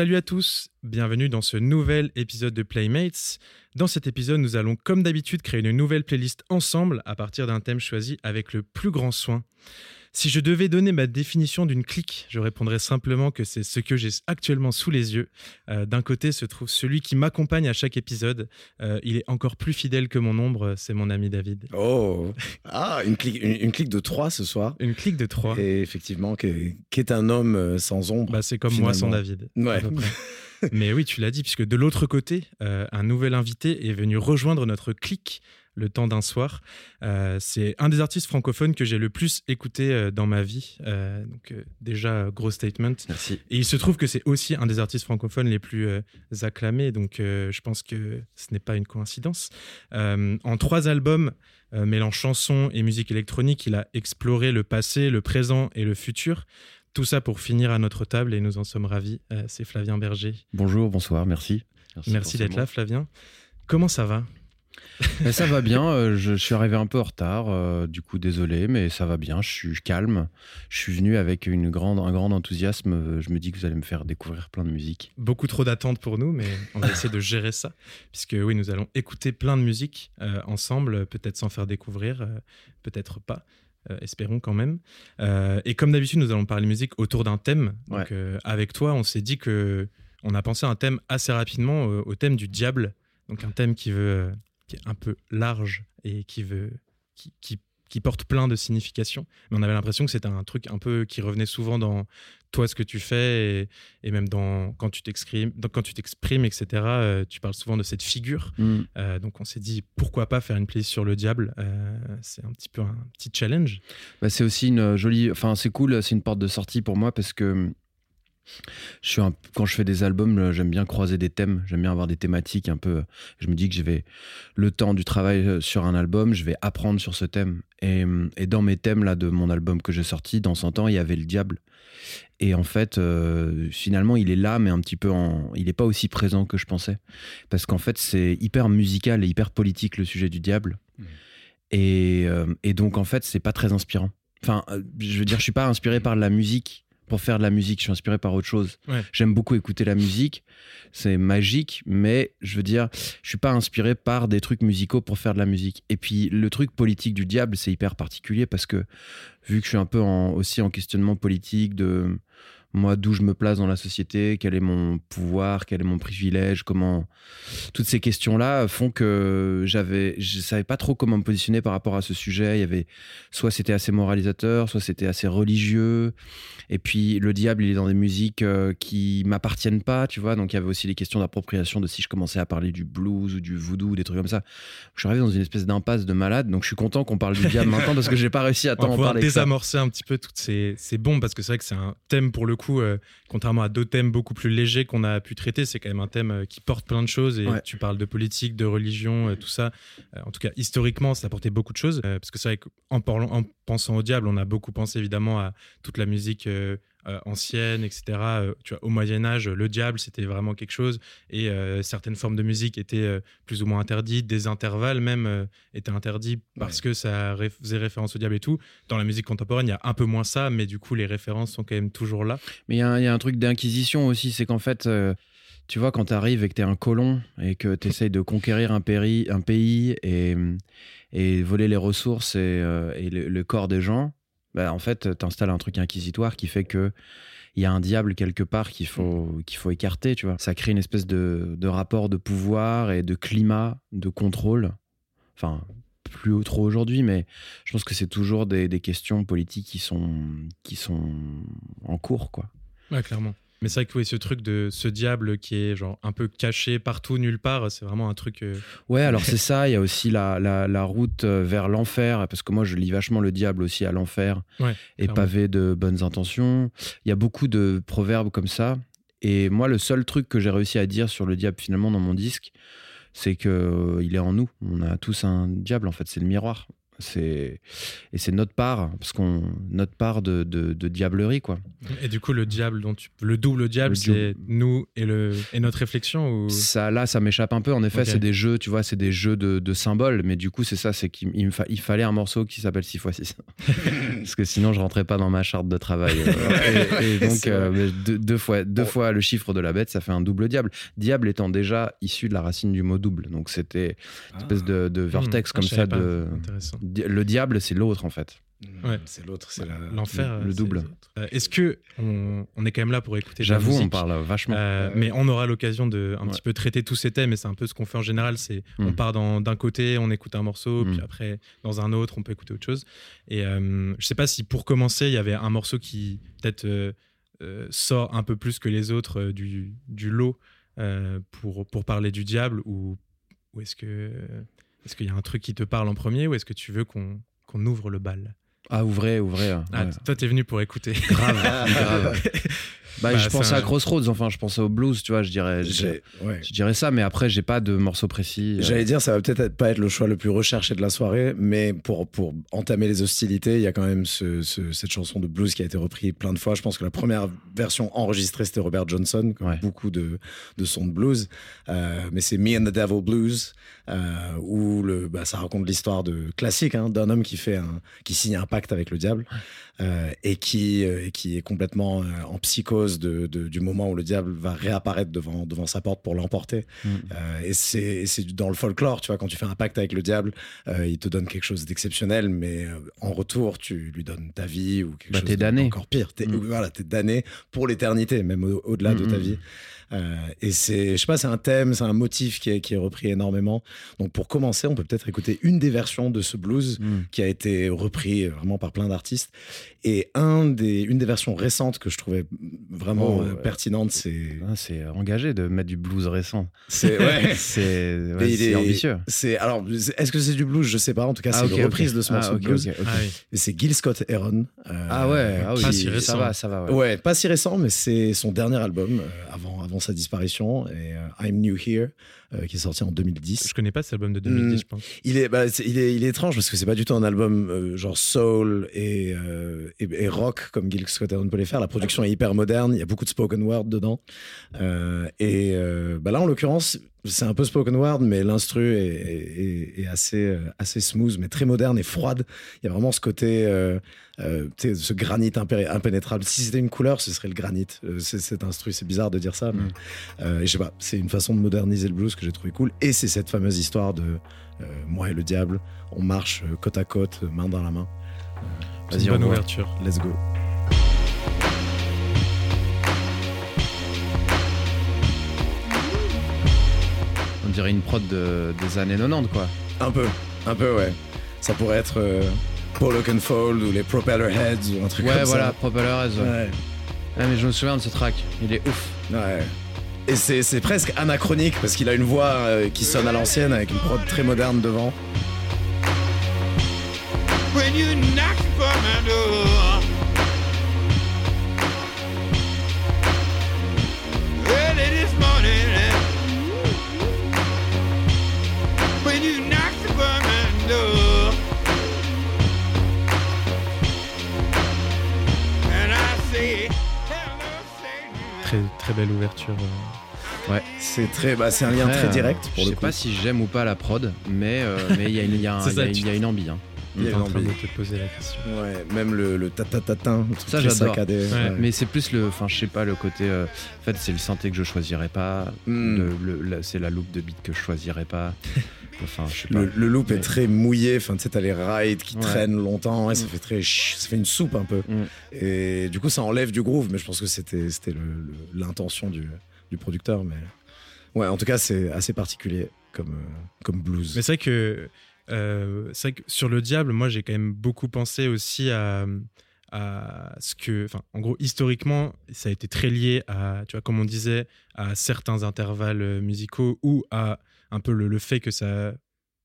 Salut à tous, bienvenue dans ce nouvel épisode de Playmates. Dans cet épisode, nous allons comme d'habitude créer une nouvelle playlist ensemble à partir d'un thème choisi avec le plus grand soin. Si je devais donner ma définition d'une clique, je répondrais simplement que c'est ce que j'ai actuellement sous les yeux. Euh, d'un côté se trouve celui qui m'accompagne à chaque épisode. Euh, il est encore plus fidèle que mon ombre, c'est mon ami David. Oh Ah, une clique, une, clique de trois ce soir. Une clique de trois. Et effectivement, qui est, un homme euh, sans ombre. Bah, c'est comme moi sans David. Ouais. Mais oui, tu l'as dit, puisque de l'autre côté, un nouvel invité est venu rejoindre notre clique le temps d'un soir. Euh, c'est un des artistes francophones que j'ai le plus écouté euh, dans ma vie. Euh, donc déjà, gros statement. Merci. Et il se trouve que c'est aussi un des artistes francophones les plus acclamés. Donc je pense que ce n'est pas une coïncidence. en trois albums, mêlant chansons et musique électronique, il a exploré le passé, le présent et le futur. Tout ça pour finir à notre table et nous en sommes ravis. c'est Flavien Berger. Bonjour, bonsoir, merci. Merci, merci d'être là, Flavien. Comment ça va? ça va bien, euh, je, suis arrivé un peu en retard, euh, du coup désolé, mais ça va bien, je suis calme. Je suis venu avec une grande, un grand enthousiasme, euh, je me dis que vous allez me faire découvrir plein de musique. Beaucoup trop d'attentes pour nous, mais on va essayer de gérer ça, puisque oui, nous allons écouter plein de musique ensemble, peut-être sans faire découvrir, peut-être pas. espérons quand même. et comme d'habitude, nous allons parler musique autour d'un thème. Donc, avec toi, on s'est dit que on a pensé à un thème assez rapidement, au thème du diable. Donc, un thème qui veut qui est un peu large et qui veut qui, qui, porte plein de significations. Mais on avait l'impression que c'était un truc un peu qui revenait souvent dans toi, ce que tu fais, et, même dans, quand tu t'exprimes, quand tu t'exprimes, etc. Euh, tu parles souvent de cette figure. Mm. Euh, donc on s'est dit, pourquoi pas faire une playlist sur le diable euh, C'est un petit peu un petit challenge. Bah, c'est aussi une jolie, enfin c'est cool, c'est une porte de sortie pour moi parce que je suis quand je fais des albums, euh, j'aime bien croiser des thèmes, j'aime bien avoir des thématiques un peu. Je me dis que je vais le temps du travail euh, sur un album, je vais apprendre sur ce thème. Et, et dans mes thèmes là de mon album que j'ai sorti, dans 100 ans, il y avait le diable. Et en fait, euh, finalement, il est là, mais un petit peu en. Il n'est pas aussi présent que je pensais. Parce qu'en fait, c'est hyper musical et hyper politique le sujet du diable. Mmh. Et, et, donc, en fait, c'est pas très inspirant. Enfin, je veux dire, je suis pas inspiré par la musique pour faire de la musique. Je suis inspiré par autre chose. J'aime beaucoup écouter la musique. C'est magique, mais je veux dire, je suis pas inspiré par des trucs musicaux pour faire de la musique. Et puis, le truc politique du diable, c'est hyper particulier parce que, vu que je suis un peu aussi en questionnement politique de moi d'où je me place dans la société, quel est mon pouvoir, quel est mon privilège, comment toutes ces questions-là font que j'avais je savais pas trop comment me positionner par rapport à ce sujet, il y avait soit c'était assez moralisateur, soit c'était assez religieux et puis le diable, il est dans des musiques euh, qui m'appartiennent pas, tu vois, donc il y avait aussi les questions d'appropriation de si je commençais à parler du blues ou du voodoo, des trucs comme ça. Je suis arrivé dans une espèce d'impasse de malade, donc je suis content qu'on parle du diable maintenant parce que j'ai pas réussi à t'en parler. désamorcer un petit peu toutes ces, ces bombes parce que c'est vrai que c'est un thème pour le coup, euh, contrairement à d'autres thèmes beaucoup plus légers qu'on a pu traiter, c'est quand même un thème euh, qui porte plein de choses. Et tu parles de politique, de religion, euh, tout ça. en tout cas, historiquement, ça apportait beaucoup de choses. parce que c'est vrai qu'en en pensant au diable, on a beaucoup pensé évidemment à toute la musique euh, ancienne, etc. Euh, tu vois, au Moyen Âge, le diable, c'était vraiment quelque chose, et euh, certaines formes de musique étaient plus ou moins interdites, des intervalles même étaient interdits parce que ça faisait référence au diable et tout. Dans la musique contemporaine, il y a un peu moins ça, mais du coup, les références sont quand même toujours là. Mais il y, a un truc d'inquisition aussi, c'est qu'en fait tu vois, quand tu arrives et que tu es un colon et que tu essayes de conquérir un, un pays et, et, voler les ressources et, le, corps des gens, bah, en fait, tu installes un truc inquisitoire qui fait que il y a un diable quelque part qu'il faut, mm. qu'il faut écarter, tu vois. Ça crée une espèce de, de, rapport de pouvoir et de climat de contrôle. Enfin, plus trop aujourd'hui, mais je pense que c'est toujours des, des, questions politiques qui sont, qui sont en cours, quoi. Ouais, clairement. Mais c'est vrai que oui, ce truc de ce diable qui est genre un peu caché partout, nulle part, c'est vraiment un truc. Euh, ouais, alors c'est ça. Il y a aussi la, la, route euh, vers l'enfer, parce que moi je lis vachement le diable aussi à l'enfer, et pavé de bonnes intentions. Il y a beaucoup de proverbes comme ça. Et moi, le seul truc que j'ai réussi à dire sur le diable finalement dans mon disque, c'est que euh, il est en nous. On a tous un diable en fait, c'est le miroir. C'est et c'est notre part, parce qu'on notre part de, de, de diablerie, quoi. Et du coup, le diable dont tu... le double diable, Le c'est nous et le et notre réflexion ou? Ça, là, ça m'échappe un peu. En effet, c'est des jeux, tu vois, c'est des jeux de, de symboles. Mais du coup, c'est ça, c'est qu'il il me fa- il fallait un morceau qui s'appelle 6x6. Parce que sinon, je rentrais pas dans ma charte de travail. Euh, et, et donc, euh, deux, deux fois, deux fois le chiffre de la bête, ça fait un double diable. Diable étant déjà issu de la racine du mot double. Donc, c'était une espèce de, de vortex Hmm, comme je ça. De... Le diable, c'est l'autre, en fait. Ouais. C'est l'autre, c'est. L'enfer, le c'est- double. Euh, Est-ce que on, on est quand même là pour écouter J'avoue, on parle vachement. Euh, mais on aura l'occasion de un Ouais. petit peu traiter tous ces thèmes et c'est un peu ce qu'on fait en général c'est on Mm. part d'un côté on écoute un morceau Mm. puis après dans un autre on peut écouter autre chose et euh, je sais pas si pour commencer il y avait un morceau qui peut-être euh, euh, sort un peu plus que les autres euh, du, du lot euh, pour, pour parler du diable ou, ou est-ce que est-ce qu'il y a un truc qui te parle en premier ou est-ce que tu veux qu'on ouvre le bal? Ah, ouvrez, ouvrez. ah, ouais. toi t'es venu pour écouter Grave, grave. Bah, Bah, je pensais c'est un- à Crossroads, enfin, je pensais au blues, tu vois, je dirais. Je, J'ai- ouais. je dirais ça, mais après, j'ai pas de morceau précis. euh. J'allais dire, ça va peut-être être- pas être le choix le plus recherché de la soirée, mais pour, pour entamer les hostilités, il y a quand même ce- ce- cette chanson de blues qui a été reprise plein de fois. Je pense que la première version enregistrée, c'était Robert Johnson, comme Ouais. beaucoup de, de sons de blues. Euh, mais c'est Me and the Devil Blues, euh, où le, bah, ça raconte l'histoire de classique hein, d'un homme qui, fait un, qui signe un pacte avec le diable et, qui, et qui est complètement en psychose de, de- du moment où le diable va réapparaître devant, devant sa porte pour l'emporter. Mm. Euh, et c'est dans le folklore, tu vois, quand tu fais un pacte avec le diable, euh, il te donne quelque chose d'exceptionnel, mais euh, en retour, tu lui donnes ta vie ou quelque Bah, chose encore pire. T'es Mm. voilà, t'es damné pour l'éternité, même au- au-delà de Mm, ta mm. vie. Euh, et c'est, je sais pas, c'est un thème, c'est un motif qui est, qui est repris énormément. Donc pour commencer, on peut peut-être écouter une des versions de ce blues Mm. qui a été repris vraiment par plein d'artistes. Et un des, une des versions récentes que je trouvais vraiment Oh, euh, pertinente, c'est, Ah, c'est engagé de mettre du blues récent. c'est, ouais. c'est ouais, ambitieux. C'est alors, est-ce que c'est du blues? Je sais pas. En tout cas, c'est Ah, une reprise de ce Ah, morceau de blues. Ah oui. C'est Gil Scott Heron. euh, Ah ouais, ah oui, pas si ça récent. va, ça va. Ouais. Ouais, pas si récent, mais c'est son dernier album euh, avant, avant sa disparition, et euh, I'm New Here, euh, qui est sorti en 2010. je connais pas cet album de 2010 Mm. je pense Il est, bah, il est, il est étrange parce que c'est pas du tout un album euh, genre soul et, euh, et, et rock comme Gil Scott Heron peut les faire. La production est hyper moderne, il y a beaucoup de spoken word dedans. Et bah là, en l'occurrence, c'est un peu spoken word, mais l'instru est, est- est assez, euh, assez smooth, mais très moderne et froide. Il y a vraiment ce côté, euh, euh, tu sais, ce granit impé- impénétrable. Si c'était une couleur, ce serait le granit. Euh, c'est cet instru, c'est bizarre de dire ça, mais Mm. euh, je sais pas, c'est une façon de moderniser le blues que j'ai trouvé cool. Et c'est cette fameuse histoire de moi et le diable, on marche côte à côte, main dans la main. Vas-y, bonne ouverture Let's go. On dirait une prod de- des années 90, quoi. Un peu, un peu, ouais. Ça pourrait être euh, Paul Oakenfold ou les Propeller Heads ou un truc Ouais, comme voilà, ça. Propeller Heads, ouais. Ouais. Ah, mais je me souviens de ce track. Il est ouf. Ouais. Et c'est c'est presque anachronique parce qu'il a une voix euh, qui sonne à l'ancienne avec une prod très moderne devant. when you knock très très belle ouverture euh. C'est très, bah, c'est un lien très euh, direct Je pour le sais coup. pas si j'aime ou pas la prod, mais euh, mais il y a une- il y a y a y a une ambi. hein. Il en train de envie. te poser la question Ouais, même le, le truc Ça, j'adore. Ouais. ouais. Mais c'est plus le, enfin, je sais pas, le côté. euh, en fait, c'est le synthé que je choisirais pas. Mm. le- le- la- c'est la loupe de beat que je choisirais pas. Enfin, je sais pas. Le, le loop est très mouillé, enfin, tu sais, t'as les rides qui Ouais. traînent longtemps, et ça Mm. fait très ça fait une soupe un peu. Mm. Et du coup, ça enlève du groove, mais je pense que c'était c'était l'intention du, du producteur. Mais ouais, en tout cas, c'est assez particulier comme, euh, comme blues. Mais c'est vrai que euh, c'est que sur le diable, moi j'ai quand même beaucoup pensé aussi à, à ce que, enfin, en gros, historiquement, ça a été très lié à, tu vois, comme on disait, à certains intervalles musicaux ou à un peu le, le fait que ça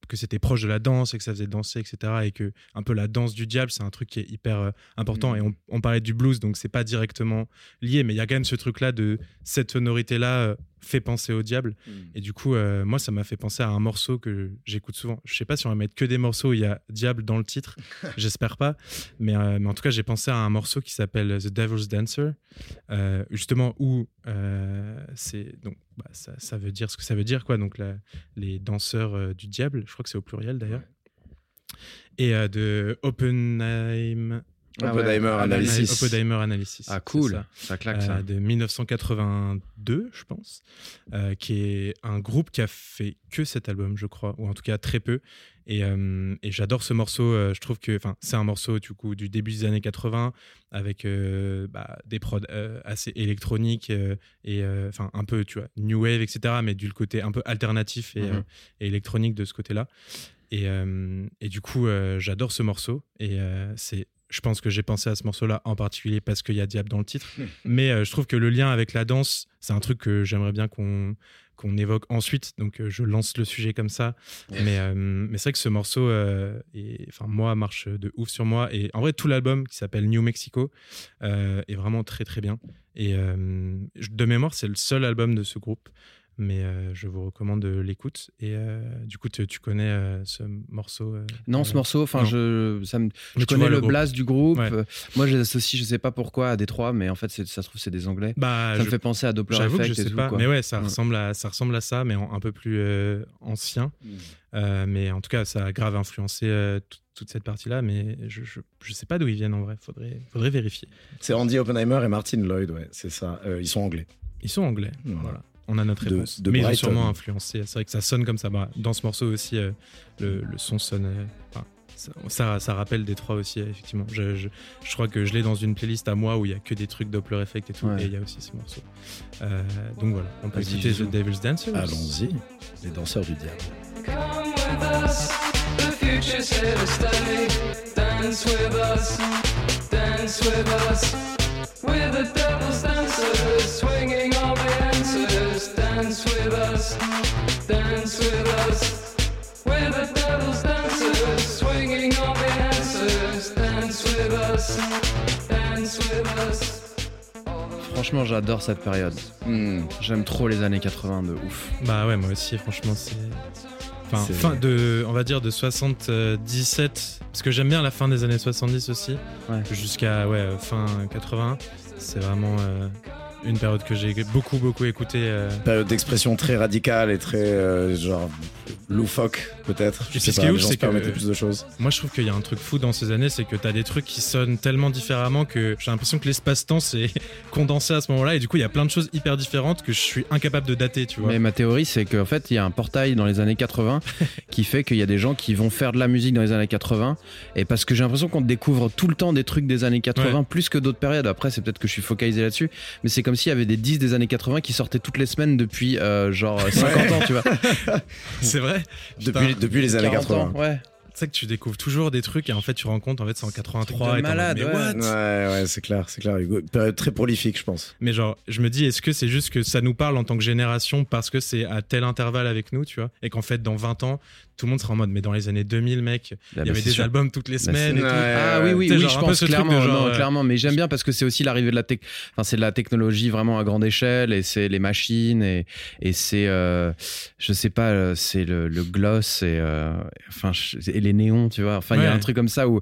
que c'était proche de la danse et que ça faisait danser, etc. Et que un peu la danse du diable, c'est un truc qui est hyper euh, important. Mhm. Et on, on parlait du blues, donc c'est pas directement lié, mais il y a quand même ce truc-là de cette sonorité-là euh, fait penser au diable. Et du coup, euh, moi, ça m'a fait penser à un morceau que j'écoute souvent. Je sais pas si on va mettre que des morceaux où il y a diable dans le titre, j'espère pas. Mais, euh, mais en tout cas, j'ai pensé à un morceau qui s'appelle The Devil's Dancer, euh, justement où c'est donc bah, ça, ça veut dire ce que ça veut dire quoi. Donc la- les danseurs du diable, je crois que c'est au pluriel d'ailleurs. Et de Oppenheim, Ah ouais. Oppenheimer Analysis. Oppenheimer Analysis. Ah cool, ça. ça, claque Euh, ça. de 1982, je pense, euh, qui est un groupe qui a fait que cet album, je crois, ou en tout cas très peu. Et, euh, et j'adore ce morceau. euh, je trouve que, enfin, c'est un morceau du coup du début des années 80 avec euh, bah, des prods euh, assez électroniques euh, et euh, enfin un peu, tu vois, new wave, etc. Mais du côté un peu alternatif et, Mhm. euh, et électronique de ce côté-là. Et, euh, et du coup, euh, j'adore ce morceau. Et euh, c'est, je pense que j'ai pensé à ce morceau-là en particulier parce qu'il y a Diable dans le titre. Mais euh, je trouve que le lien avec la danse, c'est un truc que j'aimerais bien qu'on qu'on évoque ensuite. Donc euh, je lance le sujet comme ça. Mais, euh, mais c'est vrai que ce morceau, enfin moi, marche de ouf sur moi. Et en vrai, tout l'album qui s'appelle New Mexico est vraiment très très bien. Et de mémoire, c'est le seul album de ce groupe. Mais euh, je vous recommande l'écoute. Et euh, du coup, tu, tu connais euh, ce morceau euh, Non, ce euh, morceau, enfin, je, ça me, je connais le, groupe. blast du groupe. Ouais. Euh, Moi, je les associe, je sais pas pourquoi, à Détroit, mais en fait, ça se trouve, c'est des Anglais. Bah, ça je- me fait penser à Doppler J'avoue que Effect je et sais tout. pas, quoi. mais ouais, ça Ouais. ressemble à ça ressemble à ça, mais en- un peu plus euh, ancien. Euh, mais en tout cas, ça a grave influencé euh, tout- toute cette partie-là. Mais je, je je sais pas d'où ils viennent en vrai. Faudrait faudrait vérifier. C'est Andy Oppenheimer et Martin Lloyd, ouais, c'est ça. Euh, ils sont anglais. Ils sont anglais. Voilà. Voilà. On a notre De- réponse. de mais ils ont Brighton. sûrement influencé. C'est vrai que ça sonne comme ça. Bah, dans ce morceau aussi, euh, le, le son sonne. euh, enfin, ça, ça, ça rappelle Détroit aussi, effectivement. Je, je, je crois que je l'ai dans une playlist à moi où il y a que des trucs Doppler Effect et tout. Ouais. Et il y a aussi ce morceau. Euh, donc voilà, on peut Jisoo. The Devil's Dancer. Allons-y, les danseurs du diable. Come with us, the future's here to stay. Dance with us, dance with us. We're the devil's dancers, swinging Franchement, j'adore cette période. Hmm. J'aime trop les années 80 de ouf. Bah ouais, moi aussi, franchement, c'est. Enfin, fin de, on va dire de 77, parce que j'aime bien la fin des années 70 aussi, Ouais. jusqu'à ouais, fin 80. C'est vraiment euh, une période que j'ai beaucoup, beaucoup écoutée. euh. Période d'expression très radicale et très euh, genre loufoque peut-être. Je Et sais puis ce pas, qui est les ouf, gens c'est se permettaient que- plus de choses. Moi, je trouve qu'il y a un truc fou dans ces années, c'est que t'as des trucs qui sonnent tellement différemment que j'ai l'impression que l'espace-temps s'est condensé à ce moment-là, et du coup, il y a plein de choses hyper différentes que je suis incapable de dater, tu vois. Mais ma théorie, c'est qu'en fait, il y a un portail dans les années 80 qui fait qu'il y a des gens qui vont faire de la musique dans les années 80. Et parce que j'ai l'impression qu'on découvre tout le temps des trucs des années 80 plus que d'autres périodes. Après, c'est peut-être que je suis focalisé là-dessus. Mais c'est comme s'il y avait des 10 des années 80 qui sortaient toutes les semaines depuis euh, genre 50 ans, tu vois. C'est vrai. Depuis, depuis les années 40 80. ans, ouais. Tu sais que tu découvres toujours des trucs et en fait, tu compte, en fait, c'est en 83. Truc de et t'es en mode, malade, mais ouais. what? Ouais, ouais, c'est clair, c'est clair. Hugo. Période très prolifique, je pense. Mais genre, je me dis, est-ce que c'est juste que ça nous parle en tant que génération parce que c'est à tel intervalle avec nous, tu vois? Et qu'en fait, dans 20 ans, tout le monde sera en mode, mais dans les années 2000, mec, Ah il bah, y avait c'est des sûr. albums toutes les Bah, semaines et tout. Ah oui, oui, oui, genre je pense clairement, genre, non, euh, clairement. Mais j'aime bien parce que c'est aussi l'arrivée de la tech. Enfin, c'est de la technologie vraiment à grande échelle et c'est les machines et, et c'est, euh, je sais pas, euh, c'est le, le gloss et, euh, enfin, et les néons, tu vois. Enfin, il y a un truc comme ça où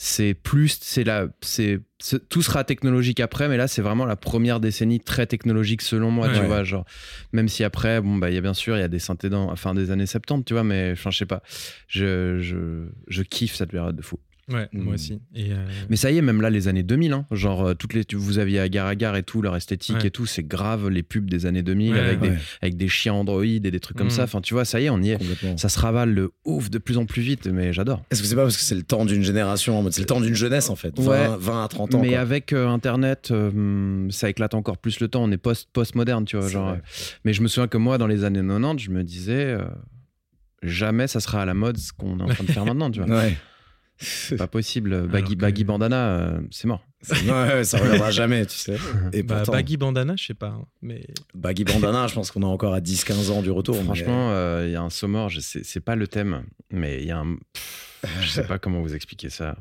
c'est plus, c'est la, c'est, tout sera technologique après, mais là, c'est vraiment la première décennie très technologique selon moi, tu Ouais. vois. Genre, même si après, bon, bah, il y a bien sûr, il y a des synthés dans, enfin, des années 70, tu vois, mais, enfin, je sais pas. Je, je, je kiffe cette période de fou. Ouais, moi aussi. Et, euh, Mais ça y est, même là, les années 2000, hein, genre euh, toutes les, vous aviez Agar Agar et tout, leur esthétique Ouais. et tout, c'est grave les pubs des années 2000 Ouais, avec, Ouais, Des, avec des chiens Android et des trucs comme Mm. ça. Enfin, tu vois, ça y est, on y est. complètement. Ça se ravale de ouf de plus en plus vite, mais j'adore. Est-ce que c'est pas parce que c'est le temps d'une génération c'est le temps d'une jeunesse en fait? 20, Ouais. 20 à 30 ans. Mais quoi. avec euh, Internet, euh, ça éclate encore plus le temps. On est post- post-moderne, tu vois. Genre, euh, mais je me souviens que moi, dans les années 90, je me disais, euh, jamais ça sera à la mode ce qu'on est en train de faire maintenant, tu vois. Ouais. Pas possible. Baggy, que- baggy bandana, euh, c'est mort. ouais, ouais, ça reviendra jamais, tu sais. Et bah, pourtant, Baggy Bandana, je sais pas. hein, mais Baggy Bandana, je pense qu'on est encore à 10-15 ans du retour. mais- Franchement, euh, il y a un saut mort, je sais- c'est pas le thème, mais il y a un. Je sais pas comment vous expliquer ça.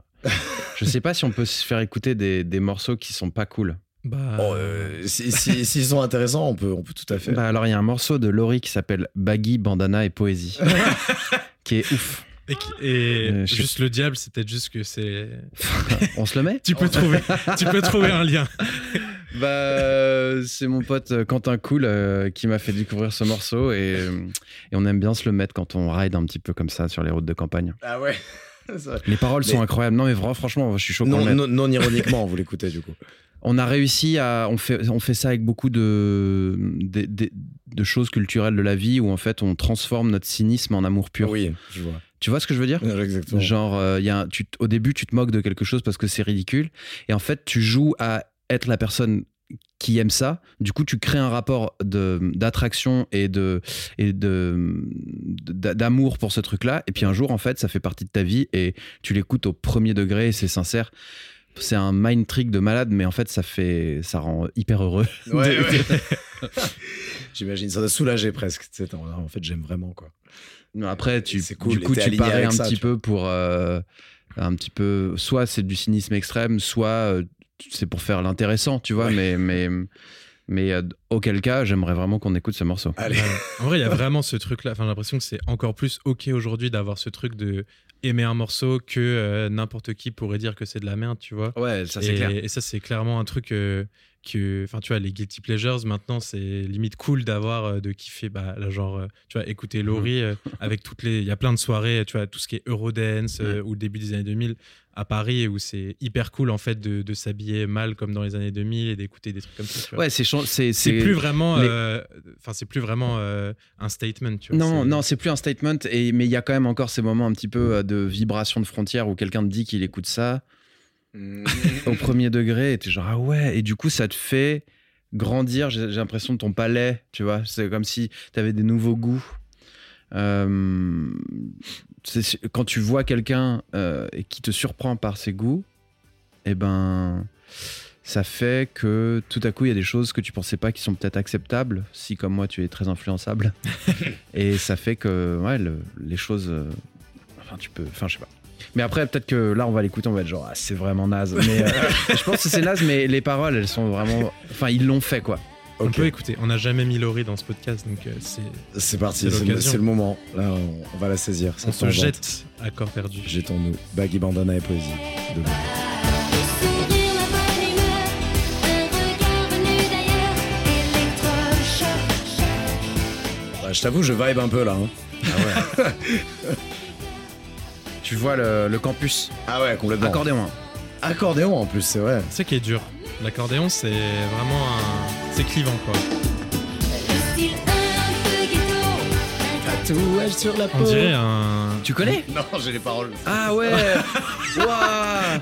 Je sais pas si on peut se faire écouter des, des morceaux qui sont pas cool. Bah, Bon, euh, si- si- S'ils sont intéressants, on peut, on peut tout à fait. Bah alors il y a un morceau de Laurie qui s'appelle Baggy, Bandana et Poésie, qui est ouf. Et, qui- et Euh, juste le diable, c'est peut-être juste que c'est. On se le met Tu peux trouver, tu peux trouver un lien. Bah c'est mon pote euh, Quentin Cool euh, qui m'a fait découvrir ce morceau et, et on aime bien se le mettre quand on ride un petit peu comme ça sur les routes de campagne. Ah ouais. Les paroles Mais- sont incroyables. Non mais franchement, je suis chaud non, non, non ironiquement, vous l'écoutez du coup. On a réussi à. On fait, on fait ça avec beaucoup de, de, de- de choses culturelles de la vie où en fait on transforme notre cynisme en amour pur. Oui, je vois. Tu vois ce que je veux dire? Exactement. Genre, euh, y a un- tu, au début, tu te moques de quelque chose parce que c'est ridicule. Et en fait, tu joues à être la personne qui aime ça. Du coup, tu crées un rapport d'attraction et de et de d'a- d'amour pour ce truc-là. Et puis un jour, en fait, ça fait partie de ta vie et tu l'écoutes au premier degré et c'est sincère. C'est un mind trick de malade, mais en fait, ça fait, ça rend hyper heureux. Ouais, ouais. J'imagine, ça doit soulager presque. En en fait, j'aime vraiment quoi. Non, Après, tu, cool, du coup, tu parais un ça, petit tu peu pour. euh, un petit peu. Soit c'est du cynisme extrême, soit euh, c'est pour faire l'intéressant, tu vois, mais. mais mais euh, auquel cas, j'aimerais vraiment qu'on écoute ce morceau. Allez. Ouais. En vrai, il y a vraiment ce truc-là. Enfin, j'ai l'impression que c'est encore plus OK aujourd'hui d'avoir ce truc de aimer un morceau que euh, n'importe qui pourrait dire que c'est de la merde, tu vois. Ouais, ça et, et ça, c'est clairement un truc euh, que. Enfin, tu vois, les guilty pleasures, maintenant, c'est limite cool d'avoir, euh, de kiffer, bah, là, genre, euh, tu vois, écouter Laurie euh, avec toutes les. Il y a plein de soirées, tu vois, tout ce qui est Eurodance ou le début des années 2000 à Paris où c'est hyper cool, en fait, de, de s'habiller mal comme dans les années 2000 et d'écouter des trucs comme ça, tu vois. Ouais, c'est c'est c'est plus vraiment euh, enfin c'est plus vraiment euh, un statement tu vois, Non, non, c'est plus un statement, et, mais il y a quand même encore ces moments un petit peu de vibration de frontière où quelqu'un te dit qu'il écoute ça au premier degré, et t'es genre, ah ouais, et du coup, ça te fait grandir, j'ai l'impression, de ton palais, tu vois, c'est comme si t'avais des nouveaux goûts. Euh, quand tu vois quelqu'un euh, et qui te surprend par ses goûts, et ben, ça fait que tout à coup, il y a des choses que tu pensais pas qui sont peut-être acceptables, si comme moi, tu es très influençable. et ça fait que, ouais, le- les choses. euh, enfin, tu peux. Enfin, je sais pas. Mais après, peut-être que là, on va l'écouter, on va être genre, ah, c'est vraiment naze. Mais euh, je pense que c'est naze, mais les paroles, elles sont vraiment. Enfin, ils l'ont fait, quoi. on peut écouter on n'a jamais mis Laurie dans ce podcast donc euh, c'est C'est parti, C'est le, moment. Là, on, on va la saisir. on se jette à corps perdu Jetons-nous. Baggy bandana et poésie. De. Bah, je t'avoue, je vibe un peu là. hein. Tu vois le, le campus. Ah ouais, complètement. Accordéon. hein. Accordéon en plus, c'est vrai. c'est qui est dur l'accordéon c'est vraiment un c'est clivant quoi Tatouage sur la on dirait un Tu connais? Non, j'ai les paroles. Ah ouais Waouh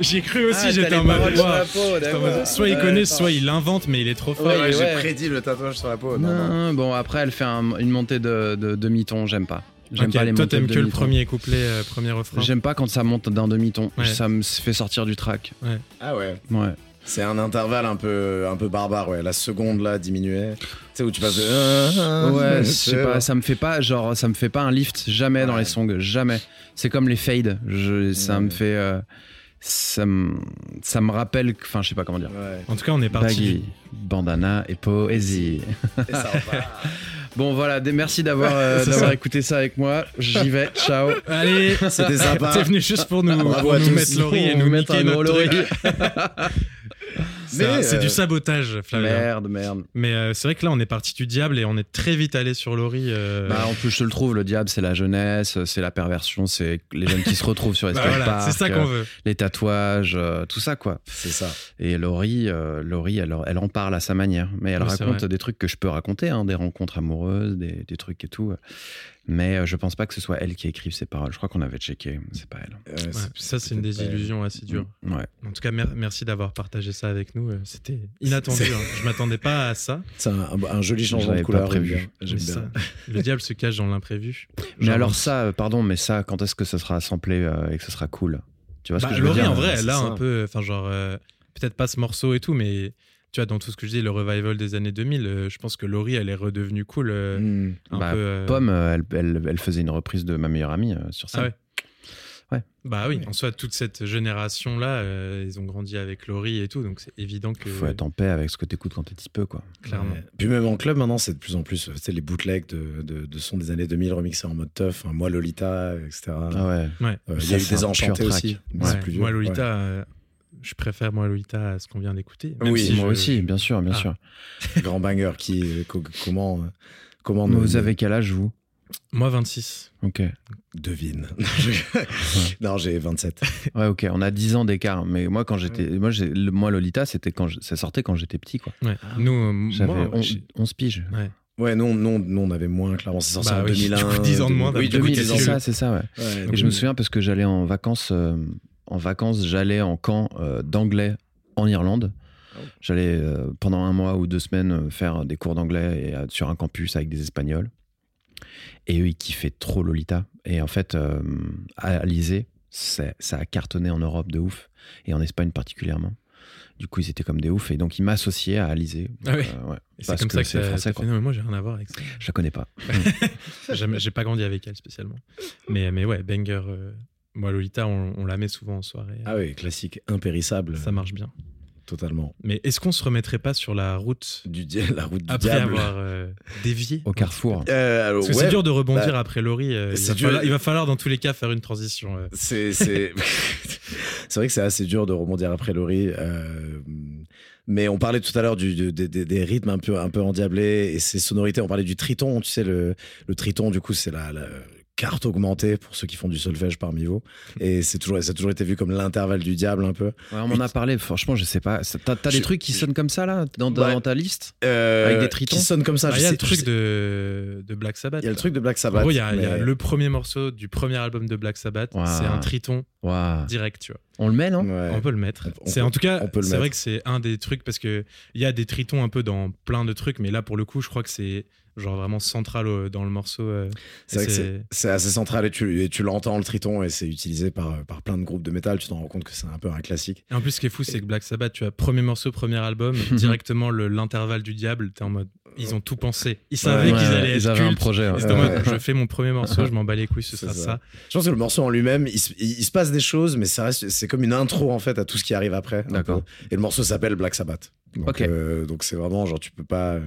j'ai cru aussi Ah, j'étais t'as en les mode paroles sur waouh. la peau, J'étais en d'accord. mode, soit il Ouais, connaît attends. soit il invente mais il est trop fort Ouais, Ouais, j'ai ouais. prédit le tatouage sur la peau. Non, Non, non. bon, après, elle fait un- une montée de, de demi-ton, j'aime pas. J'aime Ok, pas les toi t'aimes que le demi-ton. premier couplet euh, premier refrain J'aime pas quand ça monte d'un demi-ton. Ouais. Ça me fait sortir du track. Ah ouais. Ouais. C'est un intervalle un peu, un peu barbare, ouais. La seconde là diminuait. Tu sais où tu passes de. Ouais, je sais pas, ça me fait pas genre ça me fait pas un lift jamais dans Ouais. les songs, jamais. C'est comme les fades, je, ça Ouais. me fait euh, ça me ça me rappelle enfin je sais pas comment dire. Ouais. en tout cas on est parti Baggy, bandana et poésie. Et ça. Bon voilà, merci d'avoir euh, d'avoir écouté ça avec moi. J'y vais. Ciao. allez C'était sympa. t'es venu juste pour nous, pour nous mettre Laurie et nous mettre un gros Laurie. Mais, c'est euh, du sabotage Flavien Merde, merde. Mais euh, c'est vrai que là, on est parti du diable et on est très vite allé sur Laurie. euh, Bah, en plus, je te le trouve, le diable, c'est la jeunesse, c'est la perversion, c'est les jeunes qui se retrouvent sur les bah voilà, c'est ça qu'on veut. les tatouages, euh, tout ça, quoi. C'est ça. Et Laurie, euh, Laurie elle, elle en parle à sa manière. Mais elle Oui, raconte des trucs que je peux raconter, hein, des rencontres amoureuses, des, des trucs et tout. Mais euh, je pense pas que ce soit elle qui écrive ces paroles. Je crois qu'on avait checké, c'est pas elle. Euh, Ouais, ça, c'est une désillusion assez dure. Ouais. En tout cas, mer- merci d'avoir partagé ça avec nous. Euh, C'était inattendu. Hein. Je m'attendais pas à ça. C'est un, un joli changement de couleur. prévu. j'aime bien. J'aime Mais bien. ça, le diable se cache dans l'imprévu. Mais alors ça, euh, pardon, mais ça, quand est-ce que ce sera samplé euh, et que ce sera cool? Tu vois ce bah, que je veux Laurie, dire? en vrai, a ça. un peu. Enfin, genre, euh, peut-être pas ce morceau et tout, mais tu vois, dans tout ce que je dis, le revival des années 2000, euh, je pense que Laurie, elle est redevenue cool. euh, Hmm. un Bah, peu. euh, Pomme, elle, elle, elle faisait une reprise de ma meilleure amie euh, sur ça. Ah ouais. Bah oui, Ouais. en soi, toute cette génération-là, euh, ils ont grandi avec Laurie et tout, donc c'est évident que. Faut être en paix avec ce que t'écoutes quand t'es petit peu, quoi. Clairement. Ouais. Puis même en club, maintenant, c'est de plus en plus. Tu sais, les bootlegs de, de, de sons des années 2000 remixés en mode tough. Enfin, moi, Lolita, etc. Ah ouais. Ouais. Euh, Il y a eu c'est des enchantés aussi. Ouais. c'est plus vieux. Moi, Lolita, Ouais. euh, je préfère moi Lolita à ce qu'on vient d'écouter. Oui, si moi je- aussi, bien sûr, bien Ah. sûr. Grand banger qui. co- comment. comment vous avez quel âge, vous? Moi, 26. Ok. Devine. non, j'ai 27. Ouais, ok. On a 10 ans d'écart. Mais moi, quand j'étais. Moi, moi, Lolita, c'était quand je- ça sortait quand j'étais petit, quoi. Ouais. Nous, euh, J'avais moi, on- 11 piges. ouais. Ouais, non, non, non, on avait moins, clairement. C'est sorti Bah en oui, 2001. du coup, 10 ans de moins, Oui, t'as du coup, 2000, 10 ans. c'est ça, c'est ça, ouais. Ouais, Et je me souviens parce que j'allais en vacances, euh, en vacances, j'allais en camp euh, d'anglais en Irlande. J'allais euh, pendant un mois ou deux semaines faire des cours d'anglais et, sur un campus avec des Espagnols. Et eux, ils kiffaient trop Lolita. Et en fait, euh, à Alizé, ça a cartonné en Europe de ouf et en Espagne particulièrement. Du coup, ils étaient comme des oufs et donc ils m'associaient à Alizé. Ah oui. Euh, ouais. C'est comme que ça que c'est ça français, fait. Non, mais moi, j'ai rien à voir avec ça. Je la connais pas. J'ai pas grandi avec elle spécialement. Mais, mais ouais, banger. euh, moi, Lolita, on, on la met souvent en soirée. Ah oui, classique, impérissable. Ça marche bien. Totalement. Mais est-ce qu'on se remettrait pas sur la route Du di- la route du après diable. avoir euh, dévié Au carrefour. Euh, Parce que ouais, c'est dur de rebondir bah, après Laurie. euh, il, va dur. falloir, il va falloir dans tous les cas faire une transition. euh. C'est vrai que c'est assez dur de rebondir après Laurie. euh, mais on parlait tout à l'heure du- des, des- des rythmes un peu un peu endiablés et ces sonorités. On parlait du triton. Tu sais le le triton du coup c'est la, la carte augmentée pour ceux qui font du solfège parmi vous. Et c'est toujours ça a toujours été vu comme l'intervalle du diable un peu. Ouais, on m'en a parlé, franchement, je sais pas. Ça- T'as des Je- trucs qui je- sonnent comme ça, là, dans, Ouais. dans ta liste Euh, Avec des tritons qui sonnent comme ça. Ah, je Il y a le truc de, de Black Sabbath. il y a le truc de Black En Sabbath. gros, il y, a, y le premier morceau du premier album de Black Sabbath. Wow. C'est un triton Waouh. direct, tu vois. On le met, non Ouais. On peut le mettre. C'est en tout cas, on peut le c'est vrai que c'est un des trucs parce que il y a des tritons un peu dans plein de trucs, mais là pour le coup, je crois que c'est genre vraiment central au- dans le morceau. euh, C'est vrai que c'est- c'est- c'est assez central et tu, et tu l'entends le triton et c'est utilisé par, par plein de groupes de métal. Tu t'en rends compte que c'est un peu un classique. Et en plus, ce qui est fou, c'est que Black Sabbath, tu as premier morceau, premier album, directement le- l'intervalle du diable. T'es en mode, ils ont tout pensé. Ils savaient Ouais, qu'ils allaient ils être avaient un cultes. projet. ouais. En mode, Ouais. je fais mon premier morceau, je m'en bats les couilles, ce sera ça. ça. Je pense que le morceau en lui-même, il, se- il- il se passe des choses, mais ça reste, c'est comme une intro en fait à tout ce qui arrive après. un D'accord. Et le morceau s'appelle Black Sabbath. Donc, euh, donc c'est vraiment genre tu peux pas. euh,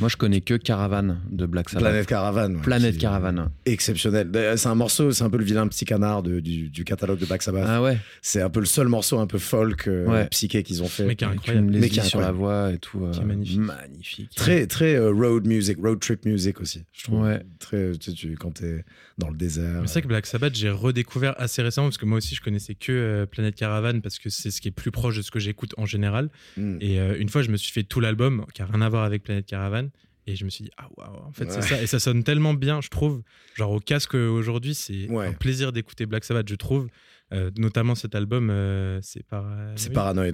Moi, je connais que Caravan de Black Sabbath. Planète Caravan. ouais, Planète qui- Caravan. Exceptionnel. C'est un morceau, c'est un peu le vilain petit canard de- du, du catalogue de Black Sabbath. Ah ouais C'est un peu le seul morceau un peu folk, euh, Ouais. psyché qu'ils ont fait. Mais qui est incroyable. Mais qui sur la voix et tout. euh, Qui est magnifique. Magnifique. Très, très euh, road music, road trip music aussi. Je trouve. Ouais. Très, tu sais, tu- quand t'es dans le désert. C'est vrai que Black Sabbath, j'ai redécouvert assez récemment parce que moi aussi, je connaissais que euh, Planète Caravan parce que c'est ce qui est plus proche de ce que j'écoute en général. Mm. Et euh, une fois, je me suis fait tout l'album qui a rien à voir avec Planète Caravan. Et je me suis dit, ah waouh, en fait, c'est Ouais. ça. Et ça sonne tellement bien, je trouve. Genre au casque aujourd'hui, c'est Ouais. un plaisir d'écouter Black Sabbath, je trouve. Euh, notamment cet album, euh, c'est par, C'est ouais. Paranoid.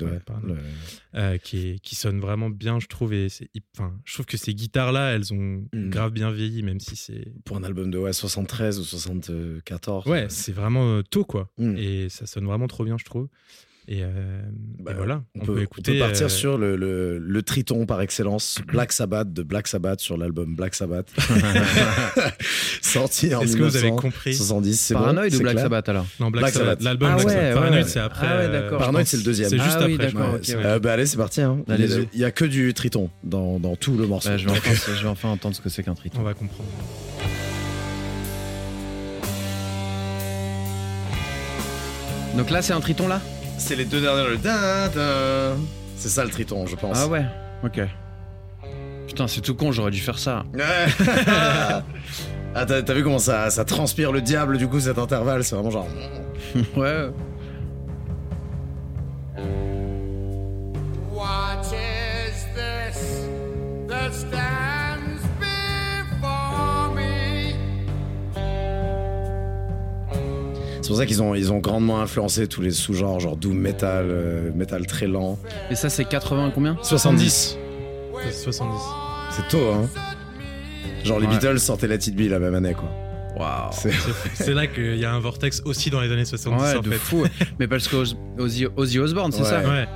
Euh, qui, est- qui sonne vraiment bien, je trouve. Et c'est, enfin, je trouve que ces guitares-là, elles ont Mm. grave bien vieilli, même si c'est. Pour un album de ouais, 73 ou 74. Ouais, c'est vraiment tôt, quoi. Mm. Et ça sonne vraiment trop bien, je trouve. Et, euh, Bah, et voilà, On, peut, écouter. on peut partir euh, sur le, le, le triton par excellence, Black Sabbath de Black Sabbath sur l'album Black Sabbath. Sorti en Est-ce que vous avez 1970. compris c'est bon, Paranoid c'est ou Black clair Sabbath alors Non, Black, Black Sabbath. L'album Ah ouais, ouais, Paranoid, ouais. c'est après. Ah ouais, Paranoid, c'est le deuxième. C'est juste Ah oui, après. je d'accord, crois. ok, Ouais. ouais. Euh, bah allez, c'est parti. hein. Il, Allez-y. y a- il y a que du triton dans, dans tout le morceau. Bah, je, vais enfin, je vais enfin entendre ce que c'est qu'un triton. On va comprendre. Donc là, c'est un triton là? C'est les deux derniers. le da, da. C'est ça le triton, je pense. Ah ouais Ok. Putain, c'est tout con, j'aurais dû faire ça. Ouais. ah, t'as vu comment ça, ça transpire le diable du coup cet intervalle C'est vraiment genre. ouais. What is this? That pour ça qu'ils ont, ils ont grandement influencé tous les sous-genres, genre doom metal, euh, metal très lent. Et ça, c'est 80 combien 70. C'est 70. C'est tôt, hein. Genre les Ouais. Beatles sortaient la Bee la même année, quoi. Waouh. C'est- C'est là qu'il y a un vortex aussi dans les années 70, Ouais, en de fait. fou. Mais parce que Oz- Ozzy, Ozzy Osbourne, c'est Ouais. ça Ouais.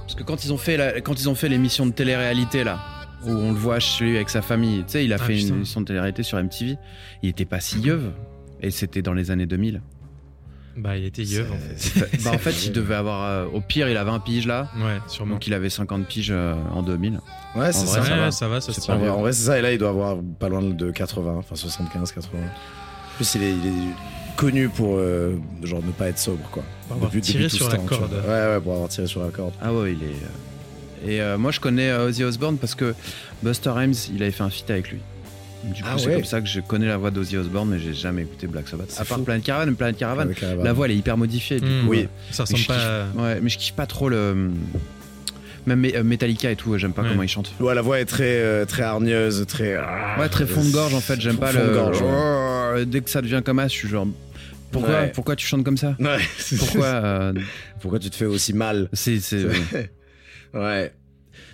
Parce que quand ils ont fait la- quand ils ont fait l'émission de télé-réalité là, où on le voit chez lui avec sa famille, tu sais, il a Ah, fait putain. une émission de télé-réalité sur MTV. Il était pas si yeuve et c'était dans les années 2000. Bah, il était yeuve en fait. Bah, en fait, il devait avoir. euh, au pire, il a 20 piges là. Ouais, sûrement. Donc il avait 50 piges euh, en 2000. Ouais, c'est ça. ça va. ça va, ça se tient En vrai, c'est ça. Et là, il doit avoir pas loin de 80, enfin 75, 80. En plus, il est, il est connu pour euh, genre ne pas être sobre, quoi. Pour avoir Depuis- tiré depuis sur la temps, corde. Ouais, ouais, pour avoir tiré sur la corde. Ah ouais, il est. euh, Et euh, moi, je connais euh, Ozzy Osbourne parce que Buster Rhymes, il avait fait un feat avec lui. Du coup, Ah c'est ouais. comme ça que je connais la voix d'Ozzy Osbourne, mais j'ai jamais écouté Black Sabbath. C'est À part fou. Planet Caravan, Planet Caravan, Avec Caravan. la voix elle est hyper modifiée. Du Mmh, coup, oui. Ça ressemble pas à... Ouais, mais je kiffe pas trop le. Même Me- euh, Metallica et tout, j'aime pas Ouais. comment ils chantent. Ouais, la voix est très, euh, très hargneuse, très. Ouais, très fond de gorge en fait, j'aime pas Fond de le. gorge, ouais. Oh, Dès que ça devient comme ça, je suis genre. Pourquoi, Ouais. pourquoi tu chantes comme ça? Ouais. Pourquoi euh, Pourquoi tu te fais aussi mal? C'est. c'est- Ouais.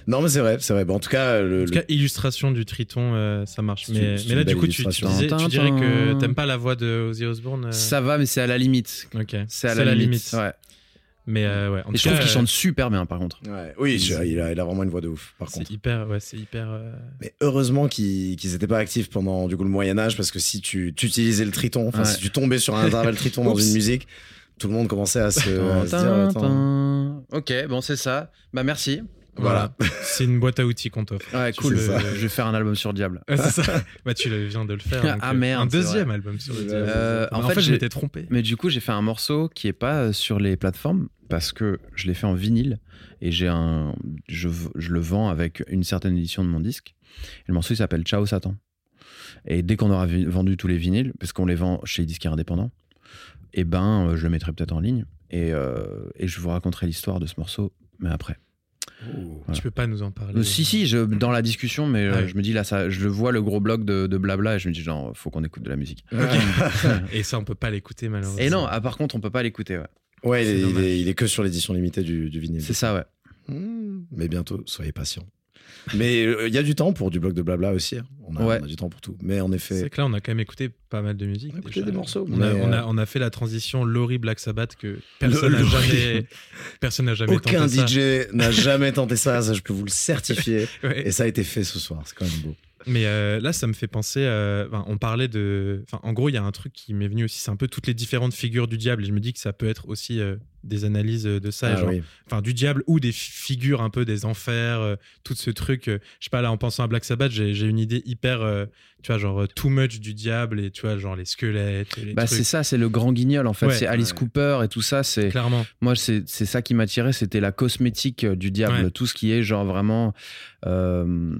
Non, mais c'est vrai, c'est vrai. Bon, en tout cas, le, En tout cas, illustration du triton, euh, ça marche. Mais, là, du coup, tu, tu disais- tu dirais que t'aimes pas la voix de Ozzy Osbourne. euh, Ça va, mais c'est à la limite. Ok. C'est à la, limite. Ouais. Mais euh, ouais. En Et tout je trouve qu'il euh, chante super bien par contre. ouais. Oui, je- il, a, il a vraiment une voix de ouf, par contre. C'est hyper, ouais, c'est hyper. euh, Mais heureusement qu'ils qu'ils étaient pas actifs pendant du coup le Moyen Âge parce que si tu, tu utilisais le triton, enfin Ouais. si tu tombais sur un intervalle triton dans une musique, tout le monde commençait à se, à se dire attends. Ok, bon, c'est ça. Bah, merci. Voilà. c'est une boîte à outils qu'on t'offre. Ouais, Tu cool. le- Je vais faire un album sur Diable. Ouais, c'est ça. bah, tu viens de le faire. donc, Ah, euh, merde, Un deuxième vrai. album sur le Euh, diable. Euh, Bah, en en fait, fait, je m'étais trompé. Mais du coup, j'ai fait un morceau qui est pas euh, sur les plateformes parce que je l'ai fait en vinyle et j'ai un, je, le vends avec une certaine édition de mon disque. Et le morceau il s'appelle Ciao Satan. Et dès qu'on aura vendu tous les vinyles, parce qu'on les vend chez les disquaires indépendants, et ben euh, je le mettrai peut-être en ligne et, euh, et je vous raconterai l'histoire de ce morceau, mais après. Tu peux pas nous en parler. Euh, si si, je, dans la discussion, mais euh, oui. je me dis là, ça, je vois le gros bloc de, de blabla et je me dis genre, faut qu'on écoute de la musique. Et ça, on peut pas l'écouter malheureusement. Et non, ah, par contre, on peut pas l'écouter. Ouais. Ouais, il C'est est, il, dommage. est, il est que sur l'édition limitée du, du vinyle. C'est ça, ouais. Hmm, mais bientôt, soyez patients. Mais euh, il y a du temps pour du bloc de blabla aussi. hein. On a, Ouais. on a du temps pour tout. Mais en effet, C'est que là, on a quand même écouté pas mal de musique. On a écouté déjà. des morceaux, On a, mais, on, a, euh, on a fait la transition Laurie Black Sabbath que personne n'a jamais, personne n'a jamais aucun tenté ça. DJ n'a jamais tenté ça. Ça, je peux vous le certifier. Ouais. Et ça a été fait ce soir. C'est quand même beau. Mais euh, là, ça me fait penser. euh, enfin, on parlait de. Enfin, en gros, il y a un truc qui m'est venu aussi. C'est un peu toutes les différentes figures du diable. Et je me dis que ça peut être aussi euh, des analyses de ça. Ah genre, oui. Enfin, du diable ou des fi- figures un peu des enfers. euh, tout ce truc. euh, je sais pas, là, en pensant à Black Sabbath, j'ai une idée hyper. euh, tu vois, genre euh, too much du diable et tu vois, genre les squelettes. Les Bah, c'est ça, c'est le grand guignol en fait. Ouais. c'est Alice Ouais. Cooper et tout ça. C'est Clairement. moi, c'est c'est ça qui m'attirait. C'était la cosmétique du diable, Ouais. tout ce qui est genre vraiment, euh,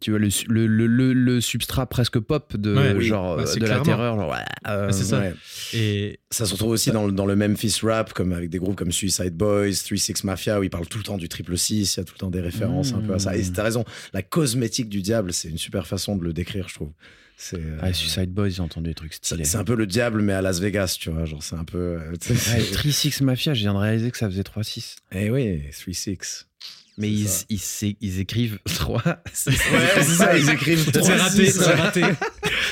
tu vois, le, le, le, le- le substrat presque pop de Ouais, oui. genre Bah, de la clairement. terreur. Euh, Bah, c'est ça. Ouais. Et Ça se retrouve aussi dans, le- dans le Memphis rap, comme avec des groupes comme Suicide Boys, 3-6 Mafia, où ils parlent tout le temps du triple 6, il y a tout le temps des références un peu à ça. Et Mmh. t'as raison, la cosmétique du diable, c'est une super façon de le décrire, je trouve. C'est euh, Ah, Suicide Boys, j'ai entendu des trucs c'est stylés. c'est un peu le diable, mais à Las Vegas, tu vois. Genre, c'est un peu. euh, Ouais, c'est- 3-6 Mafia, je viens de réaliser que ça faisait 3-6. Eh oui, 3-6. Mais C'est ils, ils, c'est- ils écrivent 3. Ouais, c'est ça, ils écrivent c'est 3, raté, c'est raté.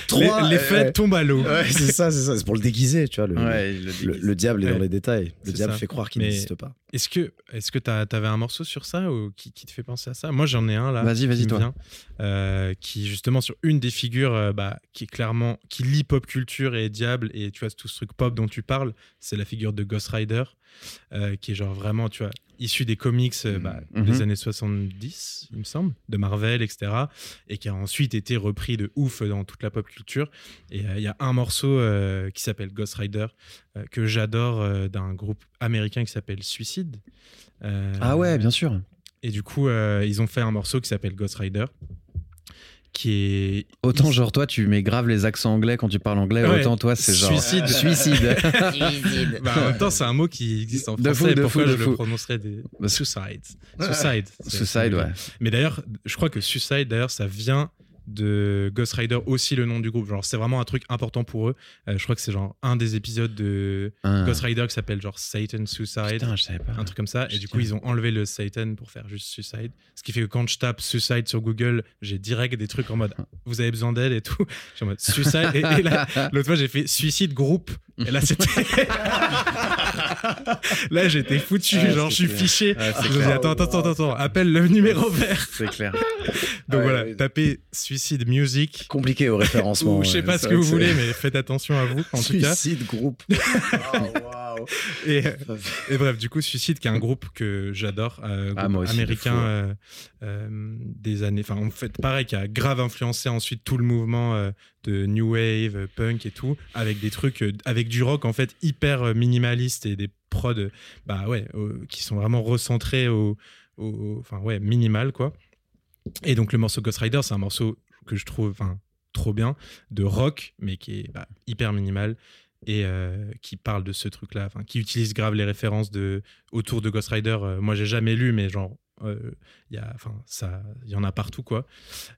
Trois, les, les euh, fêtes ouais. tombent à l'eau. Ouais, c'est ça, c'est ça. C'est pour le déguiser, tu vois. Le, Ouais, le, le diable est dans les détails. Le diable ça. fait croire qu'il n'existe pas. Est-ce que est-ce que t'avais un morceau sur ça ou qui, qui te fait penser à ça? Moi j'en ai un là. Vas-y, vas-y, toi. vient, euh, qui justement sur une des figures euh, bah, qui est clairement qui lit pop culture et diable et tu vois tout ce truc pop dont tu parles, c'est la figure de Ghost Rider euh, qui est genre vraiment tu vois issu des comics euh, bah, Mhm. des années 70 il me semble de Marvel etc et qui a ensuite été repris de ouf dans toute la pop culture et euh, il y a un morceau qui s'appelle Ghost Rider que j'adore d'un groupe américain qui s'appelle Suicide Ah ouais, bien sûr. et du coup, ils ont fait un morceau qui s'appelle Ghost Rider, qui est Autant genre toi tu mets grave les accents anglais quand tu parles anglais, Ouais. autant toi c'est genre Suicide. suicide. Bah, en même temps, c'est un mot qui existe en De français. fou, de Pourquoi fou, de je fou. le prononcerais des Bah, suicide? Suicide. Suicide ouais. Mais d'ailleurs, je crois que Suicide, d'ailleurs, ça vient de Ghost Rider aussi le nom du groupe. Genre, c'est vraiment un truc important pour eux. Euh, je crois que c'est genre un des épisodes de Ah. Ghost Rider qui s'appelle genre Satan Suicide. Putain, je savais pas. un truc comme ça. Et du coup, ils ont enlevé le Satan pour faire juste Suicide. Ce qui fait que quand je tape Suicide sur Google, j'ai direct des trucs en mode vous avez besoin d'aide et tout. Je suis en mode Suicide. Et, et là, l'autre fois, j'ai fait Suicide Group. Et là, c'était. là, j'étais foutu. Ouais, genre, je suis clair. fiché. Ouais, je me dis attends, attends, attends, attends, appelle le numéro vert. C'est clair. Donc Ouais, voilà, tapez Suicide Suicide Music. Compliqué au référencement. Ou je sais pas ce que vous voulez, mais faites attention à vous, en tout cas. Suicide groupe. Waouh, waouh. Et, et bref, du coup, Suicide, qui est un groupe que j'adore, euh, Ah, américain ouais. euh, euh, des années. Enfin, en fait, pareil, qui a grave influencé ensuite tout le mouvement euh, de new wave, euh, punk et tout, avec des trucs, euh, avec du rock en fait hyper euh, minimaliste et des prods, euh, bah ouais, euh, qui sont vraiment recentrés au, au- enfin ouais, minimal quoi. Et donc le morceau Ghost Rider, c'est un morceau que je trouve, trop bien de rock, mais qui est bah, hyper minimal et euh, qui parle de ce truc-là, qui utilise grave les références de autour de Ghost Rider. Euh, moi, j'ai jamais lu, mais genre, euh, il y a, ça, il y en a partout, quoi.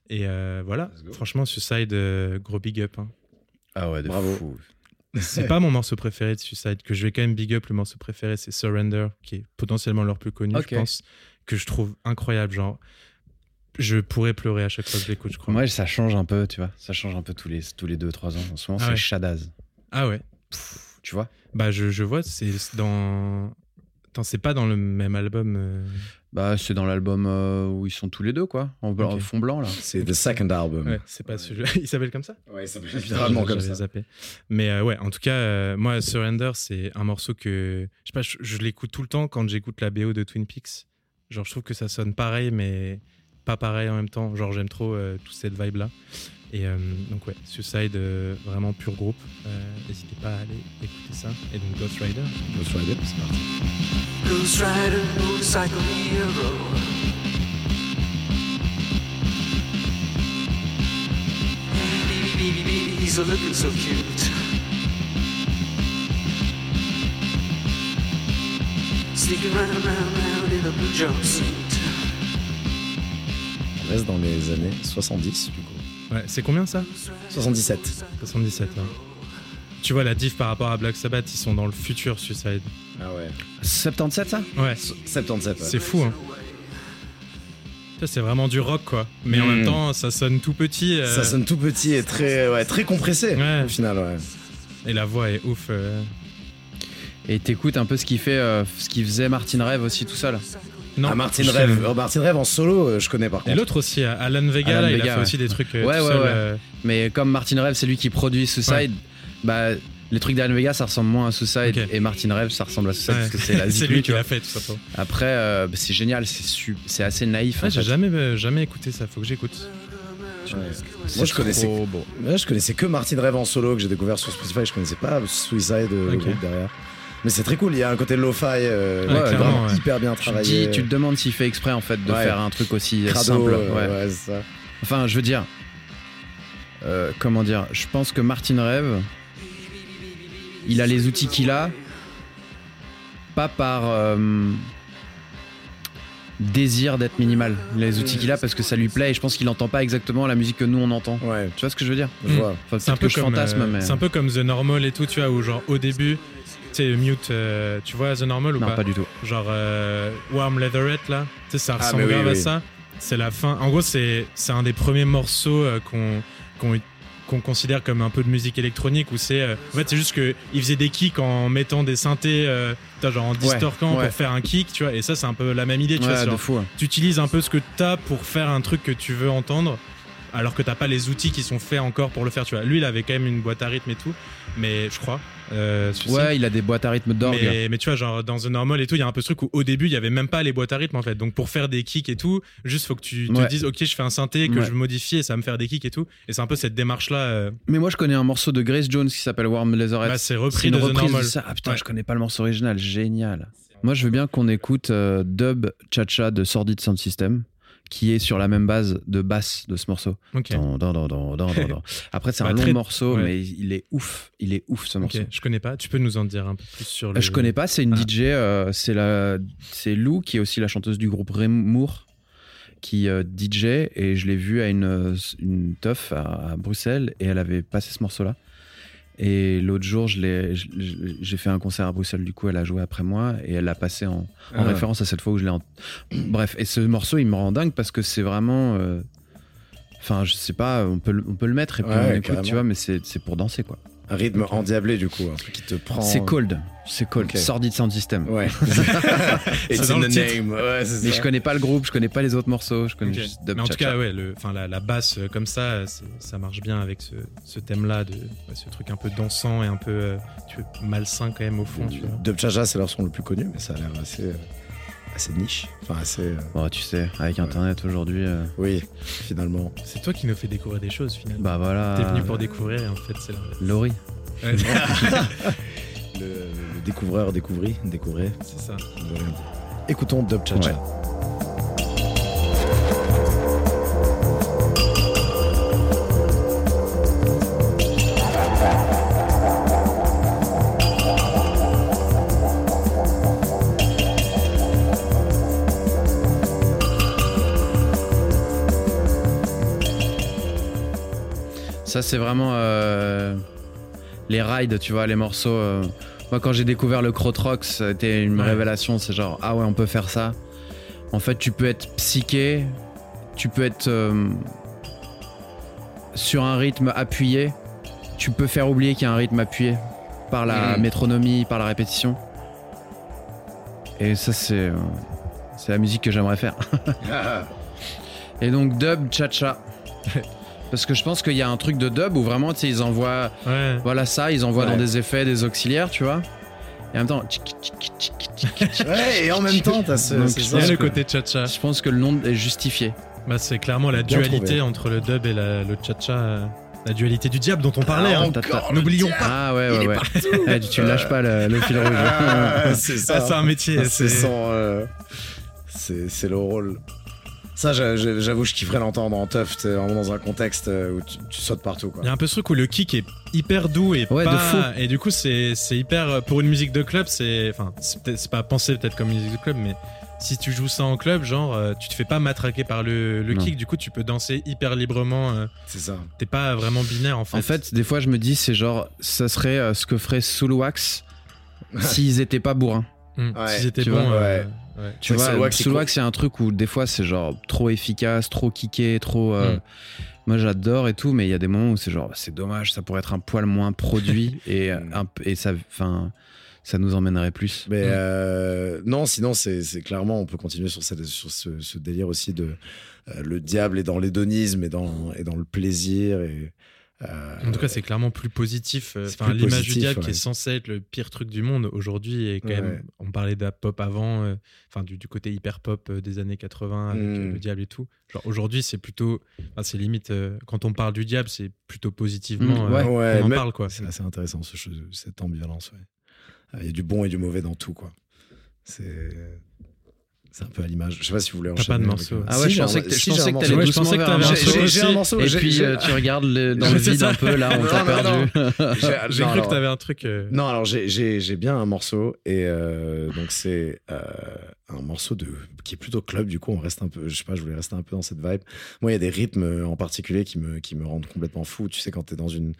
Et euh, voilà. Franchement, Suicide, euh, gros big up. hein. Ah ouais, de Bravo. fou. C'est pas mon morceau préféré de Suicide, que je vais quand même big up. Le morceau préféré, c'est Surrender, qui est potentiellement leur plus connu, je pense, que je trouve incroyable. Genre, je pourrais pleurer à chaque fois que je l'écoute, je crois. Moi, ça change un peu, tu vois. Ça change un peu tous les, tous les 2-3 ans. En ce moment, Ah c'est ouais. Shadaz. Ah ouais. Tu vois Bah, je, je vois, c'est dans. Attends, c'est pas dans le même album. euh, Bah, c'est dans l'album euh, où ils sont tous les deux, quoi. En, blanc- Ok. en fond blanc, là. C'est The Second Album. Ouais, c'est pas celui Il s'appelle comme ça? Ouais, ça s'appelle littéralement comme ça. zappé. Mais euh, ouais, en tout cas, euh, moi, Surrender, c'est un morceau que. Je sais pas, je, je l'écoute tout le temps quand j'écoute la BO de Twin Peaks. Genre, je trouve que ça sonne pareil, mais pas pareil en même temps. Genre, j'aime trop euh, toute cette vibe-là. Et euh, donc, ouais, Suicide, euh, vraiment pur groupe. Euh, N'hésitez pas à aller écouter ça. Et donc, Ghost Rider. Ghost Rider, c'est parti. Ghost Rider, motorcycle hero. He's a looking so cute. Sneaking round, round, round in a blue jumpsuit. Reste dans les années 70, du coup. Ouais, c'est combien ça? 77. 77. hein. Tu vois la diff par rapport à Black Sabbath, ils sont dans le futur Suicide. Ah ouais. 77, ça? Ouais, 77, ouais. c'est fou, hein. Ça, c'est vraiment du rock, quoi. Mais en Mm. même temps, ça sonne tout petit. euh, Ça sonne tout petit et très, ouais, très compressé, Ouais. au final, ouais. Et la voix est ouf. euh. Et t'écoutes un peu ce qu'il fait, euh, ce qu'il faisait Martin Rêve aussi tout seul? Non, ah, Martin je Rêve. Oh, Martin Rêve en solo, euh, je connais par Et contre. l'autre aussi, euh, Alan Vega, Alan là, il a fait ouais. aussi des trucs euh, Ouais, tout ouais, seul, ouais. Mais comme Martin Rêve, c'est lui qui produit Suicide, bah les trucs d'Alan Vega, ça ressemble moins à Suicide. Et Martin Rêve, ça ressemble à Suicide ouais. parce que c'est la c'est lui qui l'a fait, tout simplement. Après, euh, c'est génial, c'est assez naïf. Ouais, j'ai jamais, euh, jamais écouté ça, faut que j'écoute. Ouais. Moi, je connaissais, je connaissais que Martin Rêve en solo que j'ai découvert sur Spotify. Je connaissais pas Suicide, euh, le Ok. groupe derrière. Mais c'est très cool. Il y a un côté lo-fi euh, Ouais, ouais, clairement, vraiment ouais. hyper bien Tu te, travaillé. dis, tu te demandes s'il fait exprès en fait de Ouais. faire un truc aussi Crado, simple. euh, ouais. ouais, c'est ça. Enfin, je veux dire, euh, comment dire, je pense que Martin Rêve, il a les outils qu'il a, pas par euh, désir d'être minimal. Il a les outils qu'il a parce que ça lui plaît et je pense qu'il entend pas exactement la musique que nous on entend. Ouais, Tu vois ce que je veux dire? Enfin, C'est un peu que je comme, fantasme, euh, mais c'est un peu comme The Normal et tout, tu vois, où genre au début, sais, Mute, euh, tu vois The Normal ou non, pas, pas du tout. Genre euh, Warm Leatherette là, tu sais, ça Ah, ressemble mais oui, grave à ça. C'est la fin. En gros, c'est un des premiers morceaux euh, qu'on qu'on qu'on considère comme un peu de musique électronique où c'est euh, en fait c'est juste que il faisait des kicks en mettant des synthés euh, genre en distorquant ouais. pour faire un kick tu vois et ça c'est un peu la même idée tu vois Ouais, genre, fou. hein. tu utilises un peu ce que t'as pour faire un truc que tu veux entendre alors que t'as pas les outils qui sont faits encore pour le faire tu vois lui il avait quand même une boîte à rythme et tout mais je crois euh. Ouais, il a des boîtes à rythme d'orgue. mais, mais tu vois genre dans The Normal et tout il y a un peu ce truc où au début il y avait même pas les boîtes à rythme en fait donc pour faire des kicks et tout juste faut que tu te Ouais. dises ok je fais un synthé que Ouais. je modifie et ça va me faire des kicks et tout et c'est un peu cette démarche là Mais moi, je connais un morceau de Grace Jones qui s'appelle Warm Leatherette. bah, c'est C'est repris une de The reprise Normal de ça. Ah putain, Ouais. je connais pas le morceau original. Génial. Moi, je veux bien qu'on écoute euh, Dub Cha-Cha de Sordid Sound System, qui est sur la même base de basse de ce morceau. ok Dan, dan, dan, dan, dan, dan, dan. Après, c'est Bah, un long très- morceau, ouais. mais il est ouf. Il est ouf ce morceau. ok je connais pas tu peux nous en dire un peu plus sur le Euh, Je connais pas, c'est une Ah. DJ, euh, c'est la, c'est Lou qui est aussi la chanteuse du groupe Remour qui euh, DJ et je l'ai vue à une, une teuf à, à Bruxelles et elle avait passé ce morceau-là. Et l'autre jour, j'ai fait un concert à Bruxelles, du coup, elle a joué après moi et elle l'a passé en, en Ah. référence à cette fois où je l'ai. en- Bref, et ce morceau, il me rend dingue parce que c'est vraiment. euh, Enfin, je sais pas, on peut, le- on peut le mettre et puis Ouais, on écoute, carrément. tu vois, mais c'est pour danser, quoi. Un rythme endiablé, du coup, un truc qui te prend. C'est cold, c'est cold. Ok. Sordid Sound System. Ouais. It's in the name. Ouais, Mais ça. je connais pas le groupe, je connais pas les autres morceaux, je connais Ok. juste Dub Mais en tout Cha-Cha. cas, ouais, le, enfin, la, la basse euh, comme ça, ça marche bien avec ce, ce thème-là, de ouais, ce truc un peu dansant et un peu euh, tu malsain quand même au fond. Tu vois. Dub Cha Cha, c'est leur son le plus connu, mais ça a l'air assez, euh, assez niche. Enfin, assez. euh, Bon, tu sais, avec internet aujourd'hui, euh, Oui, finalement. C'est toi qui nous fais découvrir des choses finalement. bah voilà. T'es venu pour découvrir et en fait c'est l'inverse. Laurie. Ouais, Le, le découvreur découvrit, découvrez. c'est ça. Écoutons Dub Cha Cha. Ouais. Ça, c'est vraiment euh, les rides, tu vois, les morceaux. euh, Moi, quand j'ai découvert le Crotrock, c'était une Ouais. révélation. C'est genre, ah ouais, on peut faire ça. En fait, tu peux être psyché, tu peux être euh, sur un rythme appuyé, tu peux faire oublier qu'il y a un rythme appuyé par la Mhm. métronomie, par la répétition. Et ça, c'est c'est la musique que j'aimerais faire. Et donc, dub, cha-cha. Parce que je pense qu'il y a un truc de dub où vraiment, tu sais, ils envoient Ouais. voilà ça, ils envoient Ouais. dans des effets, des auxiliaires, tu vois. Et en même temps. Ouais, et en même temps, t'as ce. Donc, je pense le que- côté cha-cha. je pense que le nom est justifié. Bah, c'est clairement la Bien dualité trouvé. entre le dub et la- le cha-cha. euh, La dualité du diable dont on parlait. Ah, hein. encore N'oublions pas. Ah ouais, ouais, ouais. Eh, tu, tu lâches pas le, le fil rouge. Ah, c'est Ah, ça. c'est un métier. c'est c'est- son, euh, c'est le rôle. Ça, j'a- j'a- j'avoue, je kifferais l'entendre en teuf, t'es vraiment dans un contexte euh, où tu, tu sautes partout. Il y a un peu ce truc où le kick est hyper doux et Ouais, de pas fou. et du coup c'est c'est hyper euh, pour une musique de club c'est enfin c'est c'est pas pensé peut-être comme une musique de club mais si tu joues ça en club genre euh, tu te fais pas matraquer par le, kick du coup tu peux danser hyper librement C'est ça. t'es pas vraiment binaire en fait. En fait, des fois, je me dis, c'est genre, ça serait ce que ferait Soulwax s'ils étaient pas bourrins. Mm. Ouais, si c'était tu bon vois, euh, ouais. Tu Ouais, vois, Soulwax, c'est un truc où des fois, c'est genre trop efficace, trop kické, trop. euh, Mm. Moi, j'adore et tout, mais il y a des moments où c'est genre, c'est dommage, ça pourrait être un poil moins produit et, Mm. un p- et ça, enfin, ça nous emmènerait plus. Mais Mm. euh, non, sinon, c'est c'est clairement, on peut continuer sur, cette- sur ce, ce délire aussi de euh, le diable est dans l'hédonisme et dans, et dans le plaisir. Et, En tout cas, c'est clairement plus positif. euh, Enfin, l'image du diable qui est censée être le pire truc du monde aujourd'hui est quand Ouais. même. On parlait de la pop avant, euh, enfin du, du côté hyper pop euh, des années 80 avec euh, Mm. le diable et tout. Genre aujourd'hui, c'est plutôt, enfin, c'est limite quand on parle du diable, c'est plutôt positivement Mm, ouais. euh, Ouais, qu'on en mais- parle quoi. C'est assez intéressant ce, cette ambivalence. Il y a du bon et du mauvais dans tout, quoi. C'est c'est un peu à l'image. Je sais pas si vous voulez T'as enchaîner. pas de morceau. Ah ouais, Si, je pensais que, si, que t'allais Ouais, je doucement que vers un t'avais un morceau. J'ai- un aussi. morceau. Et puis j'ai- euh, tu regardes le- dans le C'est vide ça. un peu, là, on t'a perdu. J'ai- cru que alors- t'avais un truc. euh, Non, alors j'ai- j'ai j'ai bien un morceau et euh, donc c'est euh, un morceau de qui est plutôt club. Du coup, on reste un peu, je sais pas, je voulais rester un peu dans cette vibe. Moi, il y a des rythmes euh, en particulier qui me qui me rendent complètement fou. Tu sais, quand t'es dans une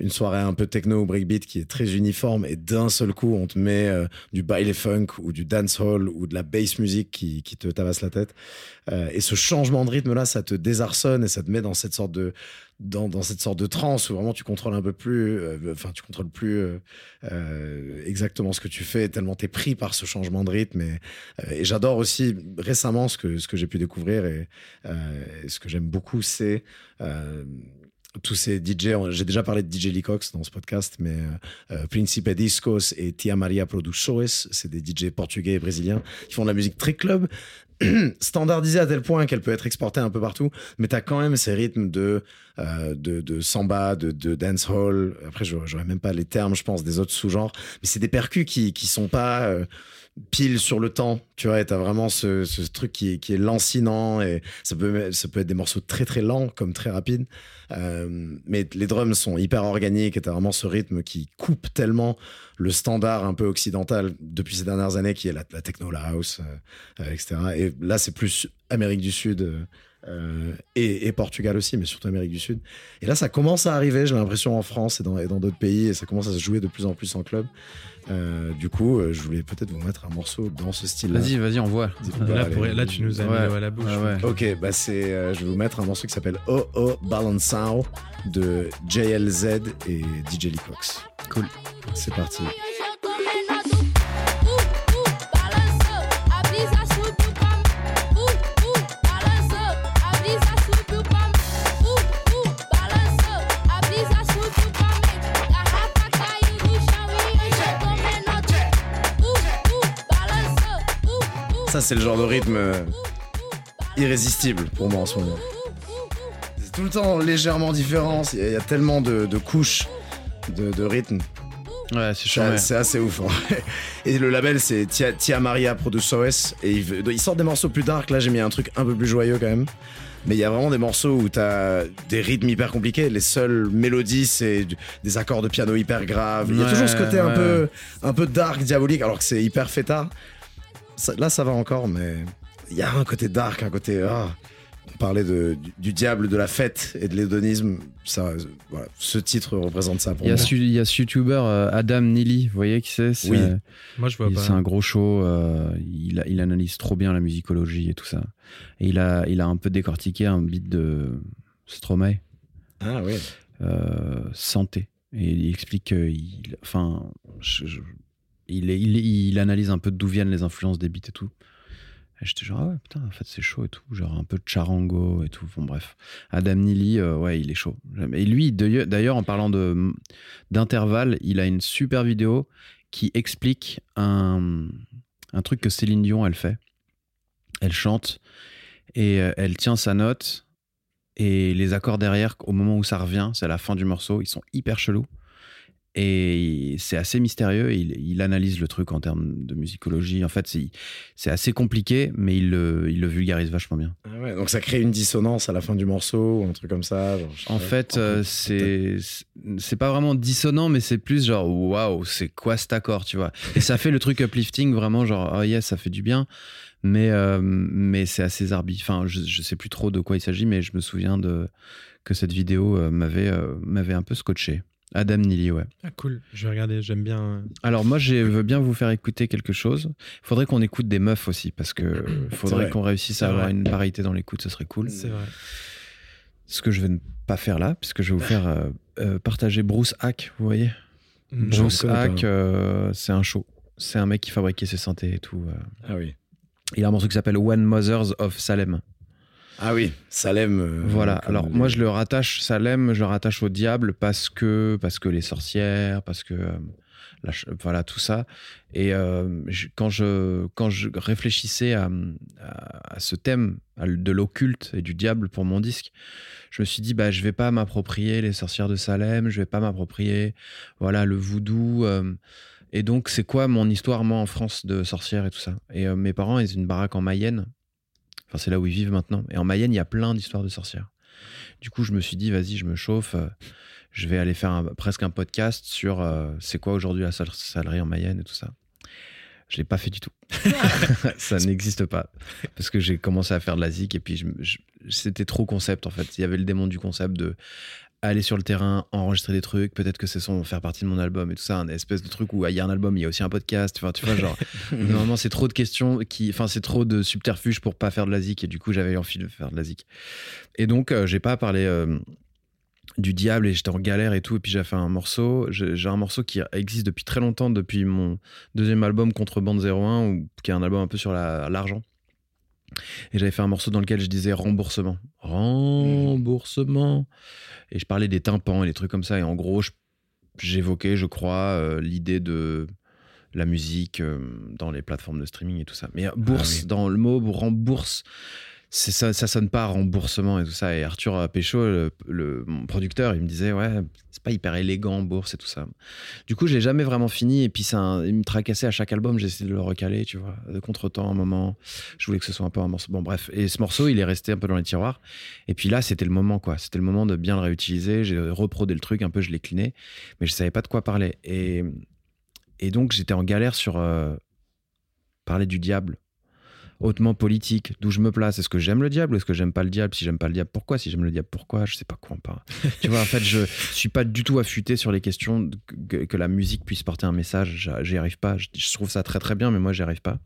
une soirée un peu techno ou breakbeat qui est très uniforme et d'un seul coup on te met euh, du baile funk ou du dancehall ou de la bass music qui qui te tabasse la tête. Euh, et ce changement de rythme là, ça te désarçonne et ça te met dans cette sorte de dans, dans cette sorte de transe où vraiment tu contrôles un peu plus, enfin tu contrôles plus exactement ce que tu fais tellement t'es pris par ce changement de rythme et j'adore aussi récemment ce que ce que j'ai pu découvrir et, euh, ce que j'aime beaucoup c'est euh, tous ces DJ, j'ai déjà parlé de DJ Licox dans ce podcast, mais euh, euh, Principe Discos et Tia Maria Produções, c'est des DJ portugais et brésiliens qui font de la musique très club, standardisée à tel point qu'elle peut être exportée un peu partout, mais tu as quand même ces rythmes de, de, samba, de, de dancehall. Après, j'aurais j'aurais même pas les termes, je pense, des autres sous-genres, mais c'est des percus qui, qui sont pas pile sur le temps, tu vois, t'as vraiment ce, truc qui est, lancinant, et ça peut, être des morceaux très très lents comme très rapides, euh, mais les drums sont hyper organiques, et t'as vraiment ce rythme qui coupe tellement le standard un peu occidental depuis ces dernières années, qui est la, la techno, la house, euh, euh, etc. Et, là, c'est plus Amérique du Sud et, et Portugal aussi, mais surtout Amérique du Sud. Et là, ça commence à arriver, j'ai l'impression, en France et dans et dans d'autres pays, et ça commence à se jouer de plus en plus en club. Euh, du coup, euh, je voulais peut-être vous mettre un morceau dans ce style-là. Vas-y, vas-y, on voit. Bah, Là, pour- là, tu nous as mis Ouais. à la bouche. Ouais. Ok, bah c'est, euh, je vais vous mettre un morceau qui s'appelle Oh Oh Balançao de JLZ et DJ Lee Cox. Cool. C'est parti. Ça, c'est le genre de rythme euh, irrésistible pour moi en ce moment. C'est tout le temps légèrement différent. Il y a, il y a tellement de, de couches de, de rythme. Ouais, c'est charmé. c'est assez ouf. hein. Et le label, c'est Tia, Tia Maria Productores. Et ils, ils sortent des morceaux plus dark. Là, j'ai mis un truc un peu plus joyeux quand même. Mais il y a vraiment des morceaux où t'as des rythmes hyper compliqués. Les seules mélodies, c'est des accords de piano hyper graves. Il y a Ouais, toujours ce côté un peu, un peu dark, diabolique, alors que c'est hyper fêtard. Ça- là, ça va encore, mais il y a un côté dark, un côté. ah. on parlait de, du, du diable, de la fête et de l'hédonisme. Ça, euh, voilà, ce titre représente ça pour Il y, a moi. ce, il y a ce youtubeur euh, Adam Neely, vous voyez qui c'est? C'est- Oui. Moi, je vois il- pas. C'est un gros show, euh, il, a- il analyse trop bien la musicologie et tout ça. Et il a, il a un peu décortiqué un beat de Stromae, Ah oui. euh, Santé. Et il explique qu'il. Enfin, je- je- il, analyse un peu d'où viennent les influences des beats et tout. Et j'étais genre, ah ouais, putain, en fait, c'est chaud et tout. Genre un peu de charango et tout. Bon, bref. Adam Neely, euh, ouais, il est chaud. Et lui, d'ailleurs- en parlant d'intervalle, il a une super vidéo qui explique un, un truc que Céline Dion, elle fait. Elle chante et euh, elle tient sa note et les accords derrière, au moment où ça revient, c'est à la fin du morceau, ils sont hyper chelous. Et c'est assez mystérieux. Il, il analyse le truc en termes de musicologie. En fait, c'est assez compliqué, mais il le, il le vulgarise vachement bien. Ah ouais, donc ça crée une dissonance à la fin du morceau ou un truc comme ça. genre, je sais En fait, euh, c'est c'est pas vraiment dissonant, mais c'est plus genre waouh, c'est quoi cet accord, tu vois? Et ça fait le truc uplifting, vraiment genre oh yes, ça fait du bien, mais euh, mais c'est assez zarbi. Enfin, je, je sais plus trop de quoi il s'agit, mais je me souviens de que cette vidéo euh, m'avait m'avait un peu scotché. Adam Neely, ouais. Ah, cool. Je vais regarder. J'aime bien. euh, Alors moi, je veux bien vous faire écouter quelque chose. Il faudrait qu'on écoute des meufs aussi, parce que faudrait vrai. qu'on réussisse à avoir vrai. une parité dans l'écoute, ce serait cool. C'est vrai. Ce que je vais ne pas faire là, puisque je vais vous faire euh, euh, partager Bruce Hack, vous voyez? Non. Bruce. Hack, euh, c'est un show. C'est un mec qui fabriquait ses synthés et tout. euh. Ah oui. Il a un morceau qui s'appelle One Mothers of Salem. Ah oui, Salem. euh, voilà. Alors moi je le rattache Salem, je le rattache au diable parce que parce que les sorcières, parce que euh, la voilà tout ça. Et euh, je- quand je quand je réfléchissais à, à, à ce thème à de l'occulte et du diable pour mon disque, je me suis dit bah je vais pas m'approprier les sorcières de Salem, je vais pas m'approprier voilà le voodoo. et donc c'est quoi mon histoire moi en France de sorcières et tout ça? Et mes parents ils ont une baraque en Mayenne. C'est là où ils vivent maintenant. Et en Mayenne, il y a plein d'histoires de sorcières. Du coup, je me suis dit, vas-y, je me chauffe. euh, je vais aller faire un- presque un podcast sur euh, c'est quoi aujourd'hui la sal- salerie en Mayenne et tout ça. Je l'ai pas fait du tout. ça n'existe pas. Parce que j'ai commencé à faire de la zik et puis c'était trop concept en fait. Il y avait le démon du concept de aller sur le terrain, enregistrer des trucs, peut-être que c'est son faire partie de mon album et tout ça, un espèce de truc où ah, il y a un album, il y a aussi un podcast, enfin tu vois genre normalement c'est trop de questions qui enfin c'est trop de subterfuges pour pas faire de la zik et du coup j'avais envie de faire de la zik. Et donc euh, j'ai pas parlé euh, du diable et j'étais en galère et tout et puis j'ai fait un morceau, j'ai un morceau qui existe depuis très longtemps depuis mon deuxième album Contrebande 01 ou qui est un album un peu sur la- l'argent. Et j'avais fait un morceau dans lequel je disais remboursement. Remboursement. Et je parlais des tympans et des trucs comme ça. Et en gros, j'évoquais, je crois, euh, l'idée de la musique euh, dans les plateformes de streaming et tout ça. Mais euh, bourse, oui. dans le mot rembourse, ça, ça sonne pas remboursement et tout ça. Et Arthur Péchaud, le, le- mon producteur, il me disait, ouais, pas hyper élégant, bourse et tout ça. Du coup, je l'ai jamais vraiment fini. Et puis, ça, il me tracassait à chaque album. Essayé de le recaler, tu vois, de contre-temps, un moment. Je voulais que ce soit un peu un morceau. Bon, bref. Et ce morceau, il est resté un peu dans les tiroirs. Et puis là, c'était le moment, quoi. C'était le moment de bien le réutiliser. J'ai reprodé le truc, un peu, je l'ai cliné. Mais je savais pas de quoi parler. Et, et donc, j'étais en galère sur euh, parler du diable. Hautement politique, d'où je me place. Est-ce que j'aime le diable ou est-ce que j'aime pas le diable? Si j'aime pas le diable, pourquoi? Si j'aime le diable, pourquoi? Je sais pas quoi on parle. tu vois, en fait, je suis pas du tout affûté sur les questions que, que la musique puisse porter un message. J'y arrive pas. Je, je trouve ça très très bien, mais moi, j'y arrive pas.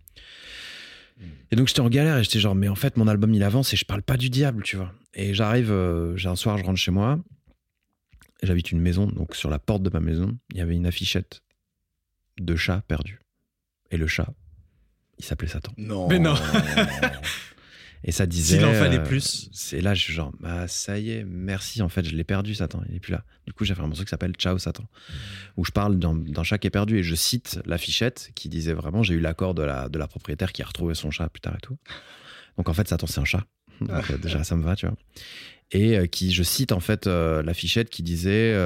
Et donc, j'étais en galère et j'étais genre, mais en fait, mon album, il avance et je parle pas du diable, tu vois. Et j'arrive, euh, j'ai un soir, je rentre chez moi. J'habite une maison, donc sur la porte de ma maison, il y avait une affichette de chat perdu. Et le chat, il s'appelait Satan. Non. Mais non. Et ça disait. S'il en fallait euh, plus. C'est là, je suis genre, bah ça y est, merci. En fait, je l'ai perdu, Satan. Il est plus là. Du coup, j'ai fait un morceau qui s'appelle Ciao, Satan, où je parle d'un d'un chat qui est perdu et je cite l'affichette qui disait vraiment, j'ai eu l'accord de la, de la propriétaire qui a retrouvé son chat plus tard et tout. Donc en fait, Satan, c'est un chat. Donc, euh, déjà, ça me va, tu vois. Et euh, qui, je cite en fait euh, l'affichette qui disait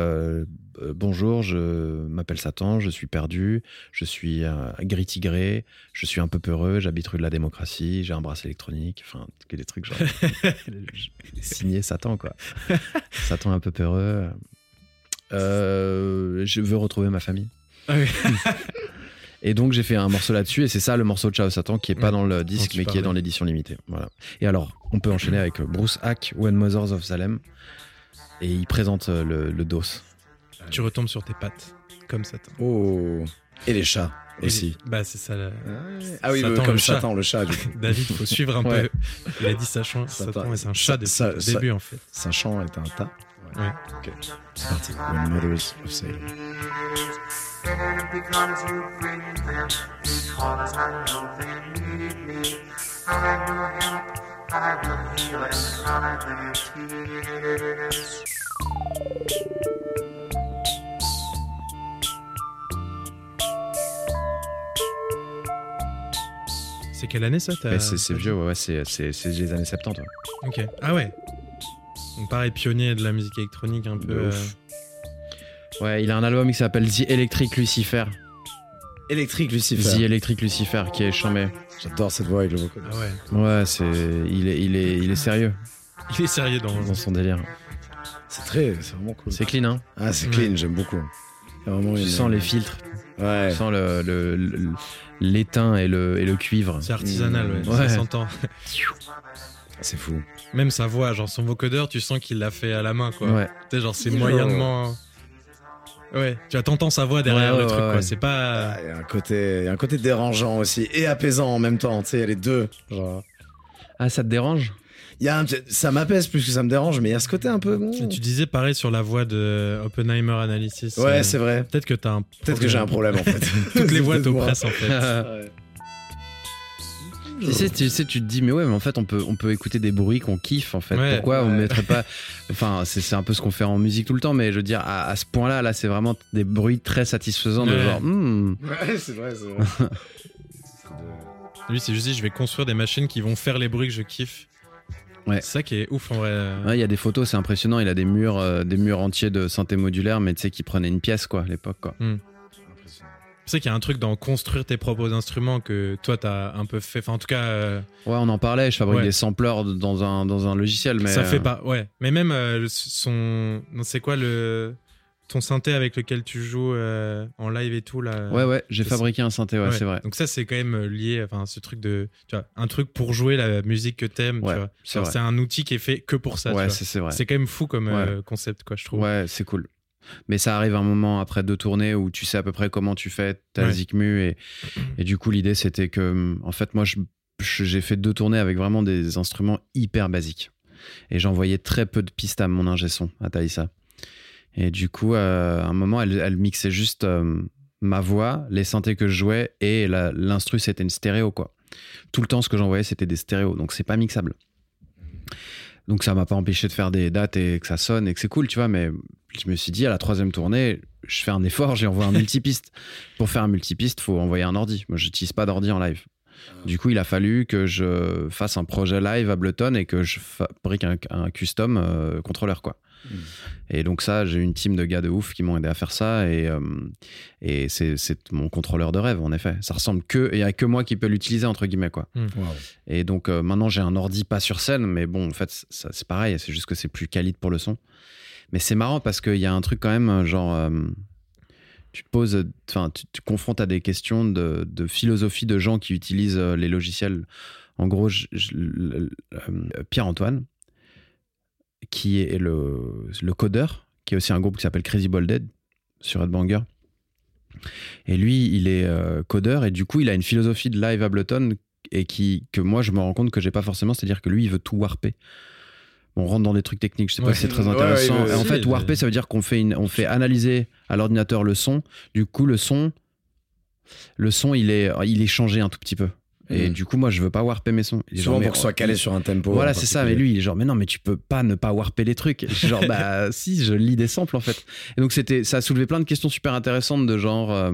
Bonjour, je m'appelle Satan, je suis perdu, je suis gris-tigré, je suis un peu peureux, j'habite rue de la démocratie, j'ai un bracelet électronique, enfin, que des trucs genre. signé Satan, quoi. Satan un peu peureux. Euh, je veux retrouver ma famille. Ah oui. Et donc j'ai fait un morceau là-dessus et c'est ça le morceau de Ciao Satan qui est pas dans le disque mais qui est dans l'édition limitée. Voilà. Et alors on peut enchaîner avec euh, Bruce Hack, When Mothers of Salem et il présente euh, le, le dos. Tu retombes sur tes pattes, comme Satan. Oh. Et les chats aussi. Bah, c'est ça. la- Ah oui, Satan, comme le chat. Satan, le chat, du coup. David, faut suivre un Ouais. peu. Il a dit Satan, Satan. Satan, c'est un chat depuis le début, en fait. Sachant est un tas. Ouais. Ok. C'est parti. When Mothers of Salem. because you bring them, because I know they need me. I will help, I will heal, and I will tears. C'est quelle année ça c'est vieux, ouais, ouais, c'est les années 70. ouais. dit Ok. Ah ouais. Donc pareil, pionnier de la musique électronique un peu. Euh. Ouais, il a un album qui s'appelle The Electric Lucifer. The Lucifer. Electric Lucifer qui est chambé. J'adore cette voix avec le vocal. Ah ouais. Ouais, c'est il est, il est, il est sérieux Il est sérieux dans. dans son délire. C'est très, c'est vraiment cool. C'est clean, hein. Ah, c'est Ouais. clean, j'aime beaucoup. Il vraiment Tu sens les filtres, Ouais. tu sens le- le- le- l'étain et le, et le cuivre. C'est artisanal, ouais. Ouais. Ça s'entend. C'est fou. Même sa voix, genre son vocodeur, tu sens qu'il l'a fait à la main, quoi. Ouais. Tu sais, genre c'est moyennement. Ouais, tu as t'entends sa voix derrière Ouais, le ouais, truc, ouais, quoi. C'est pas. Ah, Il y a un côté, il y a un côté dérangeant aussi et apaisant en même temps. Tu sais, il y a les deux. Genre. Ah, ça te dérange? Il y a un ça m'apaise plus que ça me dérange, mais il y a ce côté un peu. Et Tu disais pareil sur la voix de Oppenheimer Analysis. Ouais, euh, c'est vrai. Peut-être que t'as un. Peut-être que j'ai un problème en fait. Toutes les voix t'oppressent en fait. Ouais. Tu sais, tu sais, tu te dis, mais ouais, mais en fait, on peut, on peut écouter des bruits qu'on kiffe, en fait. Ouais. Pourquoi on Ouais. mettrait pas. Enfin, c'est c'est un peu ce qu'on fait en musique tout le temps, mais je veux dire, à, à ce point-là, là, c'est vraiment des bruits très satisfaisants de Ouais. genre, hmm, Ouais, c'est vrai, c'est vrai. Lui, c'est juste dit, je vais construire des machines qui vont faire les bruits que je kiffe. Ouais. C'est ça qui est ouf en vrai. Ouais, il y a des photos, c'est impressionnant. Il a des murs, euh, des murs entiers de synthé modulaire, mais tu sais, qui prenaient une pièce, quoi, à l'époque, quoi. Tu sais qu'il y a un truc dans construire tes propres instruments que toi t'as un peu fait. Enfin, en tout cas, euh, Ouais, on en parlait. Je fabrique Ouais. des sampleurs dans un, dans un logiciel, mais. ça fait euh, pas. Ouais. Mais même euh, son. C'est quoi le. Ton synthé avec lequel tu joues euh, en live et tout là. Ouais, ouais, j'ai fabriqué un synthé, ouais, Ouais. c'est vrai. Donc ça c'est quand même lié. Enfin, ce truc de. Tu vois, un truc pour jouer la musique que t'aimes. tu Ouais, vois. c'est un outil qui est fait que pour ça. tu ouais, c'est vrai. C'est quand même fou comme concept quoi, je trouve. Ouais, c'est cool. Mais ça arrive un moment après deux tournées où tu sais à peu près comment tu fais ta Ouais. zikmu et, et du coup l'idée c'était que en fait moi j'ai fait deux tournées avec vraiment des instruments hyper basiques. Et j'envoyais très peu de pistes à mon ingé son à Thaïsa et du coup euh, à un moment elle, elle mixait juste euh, ma voix les synthés que je jouais et l'instru c'était une stéréo quoi. Tout le temps ce que j'envoyais c'était des stéréos donc c'est pas mixable donc ça m'a pas empêché de faire des dates et que ça sonne et que c'est cool, tu vois. Mais je me suis dit à la troisième tournée, je fais un effort, j'ai envoyé un multipiste. Pour faire un multipiste, faut envoyer un ordi. Moi, j'utilise pas d'ordi en live. Du coup, il a fallu que je fasse un projet live Ableton et que je fabrique un, un custom euh, contrôleur, quoi. Et donc ça, j'ai une team de gars de ouf qui m'ont aidé à faire ça et, euh, et c'est, mon contrôleur de rêve, en effet. Ça ressemble que, et il y a que moi qui peux l'utiliser, entre guillemets, quoi. Waouh. Et donc euh, maintenant j'ai un ordi pas sur scène, mais bon en fait ça- c'est pareil, c'est juste que c'est plus quali pour le son. Mais c'est marrant parce qu'il y a un truc quand même euh, genre euh, tu te poses, enfin tu tu te confrontes à des questions de, de philosophie de gens qui utilisent les logiciels En gros, Pierre-Antoine, qui est le, le codeur, qui est aussi un groupe qui s'appelle Crazy Ball Dead sur Headbanger. Et lui, il est euh, codeur et du coup, il a une philosophie de live Ableton et qui, que moi, je me rends compte que j'ai pas forcément, c'est-à-dire que lui, il veut tout warper. On rentre dans des trucs techniques, je sais pas si c'est très intéressant. ouais, Et en fait, warper, ça veut dire qu'on fait, une, on fait analyser à l'ordinateur le son. Du coup, le son, le son, il est, il est changé un tout petit peu. Et Mm. du coup, moi, je veux pas warper mes sons. Souvent pour que ce soit calé sur un tempo. Voilà, c'est ça. Mais lui, il est genre, mais non, mais tu peux pas ne pas warper les trucs. Genre, bah, si, je lis des samples en fait. Et donc, c'était, ça a soulevé plein de questions super intéressantes de genre. euh,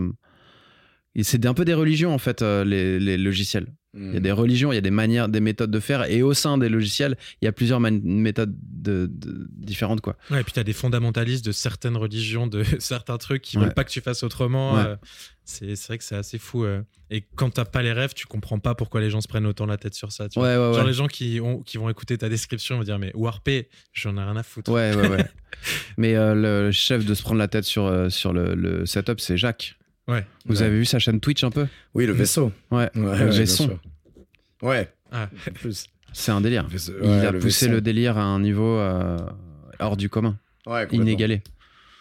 c'est un peu des religions en fait, euh, les, les logiciels. Il y a des religions, il y a des manières, des méthodes de faire. Et au sein des logiciels, il y a plusieurs méthodes de, de- différentes, quoi. Ouais, et puis tu as des fondamentalistes de certaines religions, de certains trucs qui Ouais. veulent pas que tu fasses autrement. Ouais. euh, c'est vrai que c'est assez fou. euh. Et quand t'as pas les rêves, tu comprends pas pourquoi les gens se prennent autant la tête sur ça. tu vois. Ouais, ouais, Genre les gens qui, ont, qui vont écouter ta description vont dire mais warpé, j'en ai rien à foutre. Ouais, ouais, ouais. Mais euh, le chef de se prendre la tête sur, sur le, le setup, c'est Jacques. Ouais. Vous Ouais. avez vu sa chaîne Twitch un peu? Oui, le vaisseau. Ouais, Ouais, le vaisseau. Ouais. Ah. C'est un délire. Il a le poussé vaisseau. le délire à un niveau euh, hors du commun, inégalé.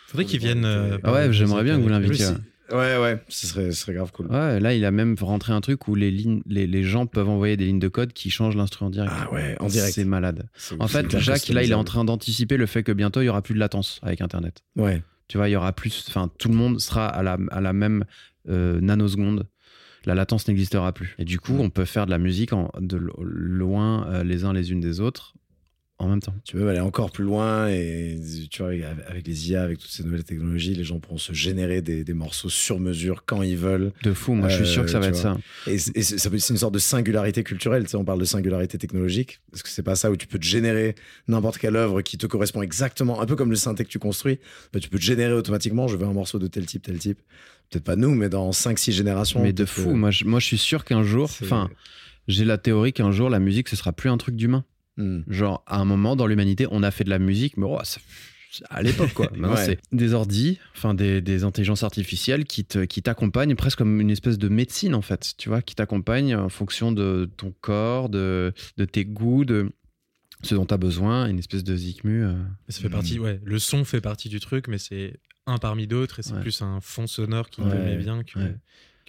Faudrait qu'ils viennent. euh, Ah ouais, j'aimerais bien que vous l'invitiez. Ouais. Ouais, ce serait, ce serait grave cool. Ouais, là, il a même rentré un truc où les, lignes, les, les gens peuvent envoyer des lignes de code qui changent l'instru en direct. Ah ouais, en direct. C'est malade. En fait, Jacques, là, il est en train d'anticiper le fait que bientôt, il y aura plus de latence avec Internet. Ouais. Tu vois, il y aura plus. Enfin, tout le monde sera à la, à la même euh, nanoseconde. La latence n'existera plus. Et du coup, on peut faire de la musique en, de lo- loin, euh, les uns les unes des autres, en même temps. Tu peux aller encore plus loin et tu vois, avec les IA, avec toutes ces nouvelles technologies, les gens pourront se générer des, des morceaux sur mesure quand ils veulent. De fou, moi, je suis Euh, sûr que ça va tu être ça. Et, c'est- et une sorte de singularité culturelle. Tu sais, on parle de singularité technologique parce que c'est pas ça où tu peux te générer n'importe quelle œuvre qui te correspond exactement, un peu comme le synthé que tu construis. Bah, tu peux te générer automatiquement. Je veux un morceau de tel type, tel type. Peut-être pas nous, mais dans 5-6 générations. Mais de fou, que moi je, moi, je suis sûr qu'un jour, enfin, j'ai la théorie qu'un jour, la musique, ce sera plus un truc d'humain. Hmm. Genre, à un moment dans l'humanité, on a fait de la musique, mais oh, ça- à l'époque, quoi. Maintenant, Ouais. c'est des ordis, enfin, des, des intelligences artificielles qui te- qui t'accompagnent presque comme une espèce de médecine, en fait. Tu vois, qui t'accompagnent en fonction de ton corps, de, de tes goûts, de ce dont tu as besoin, une espèce de zikmu. euh. Ça fait partie, ouais. Le son fait partie du truc, mais c'est un parmi d'autres et c'est Ouais. plus un fond sonore qui Ouais, te met bien que,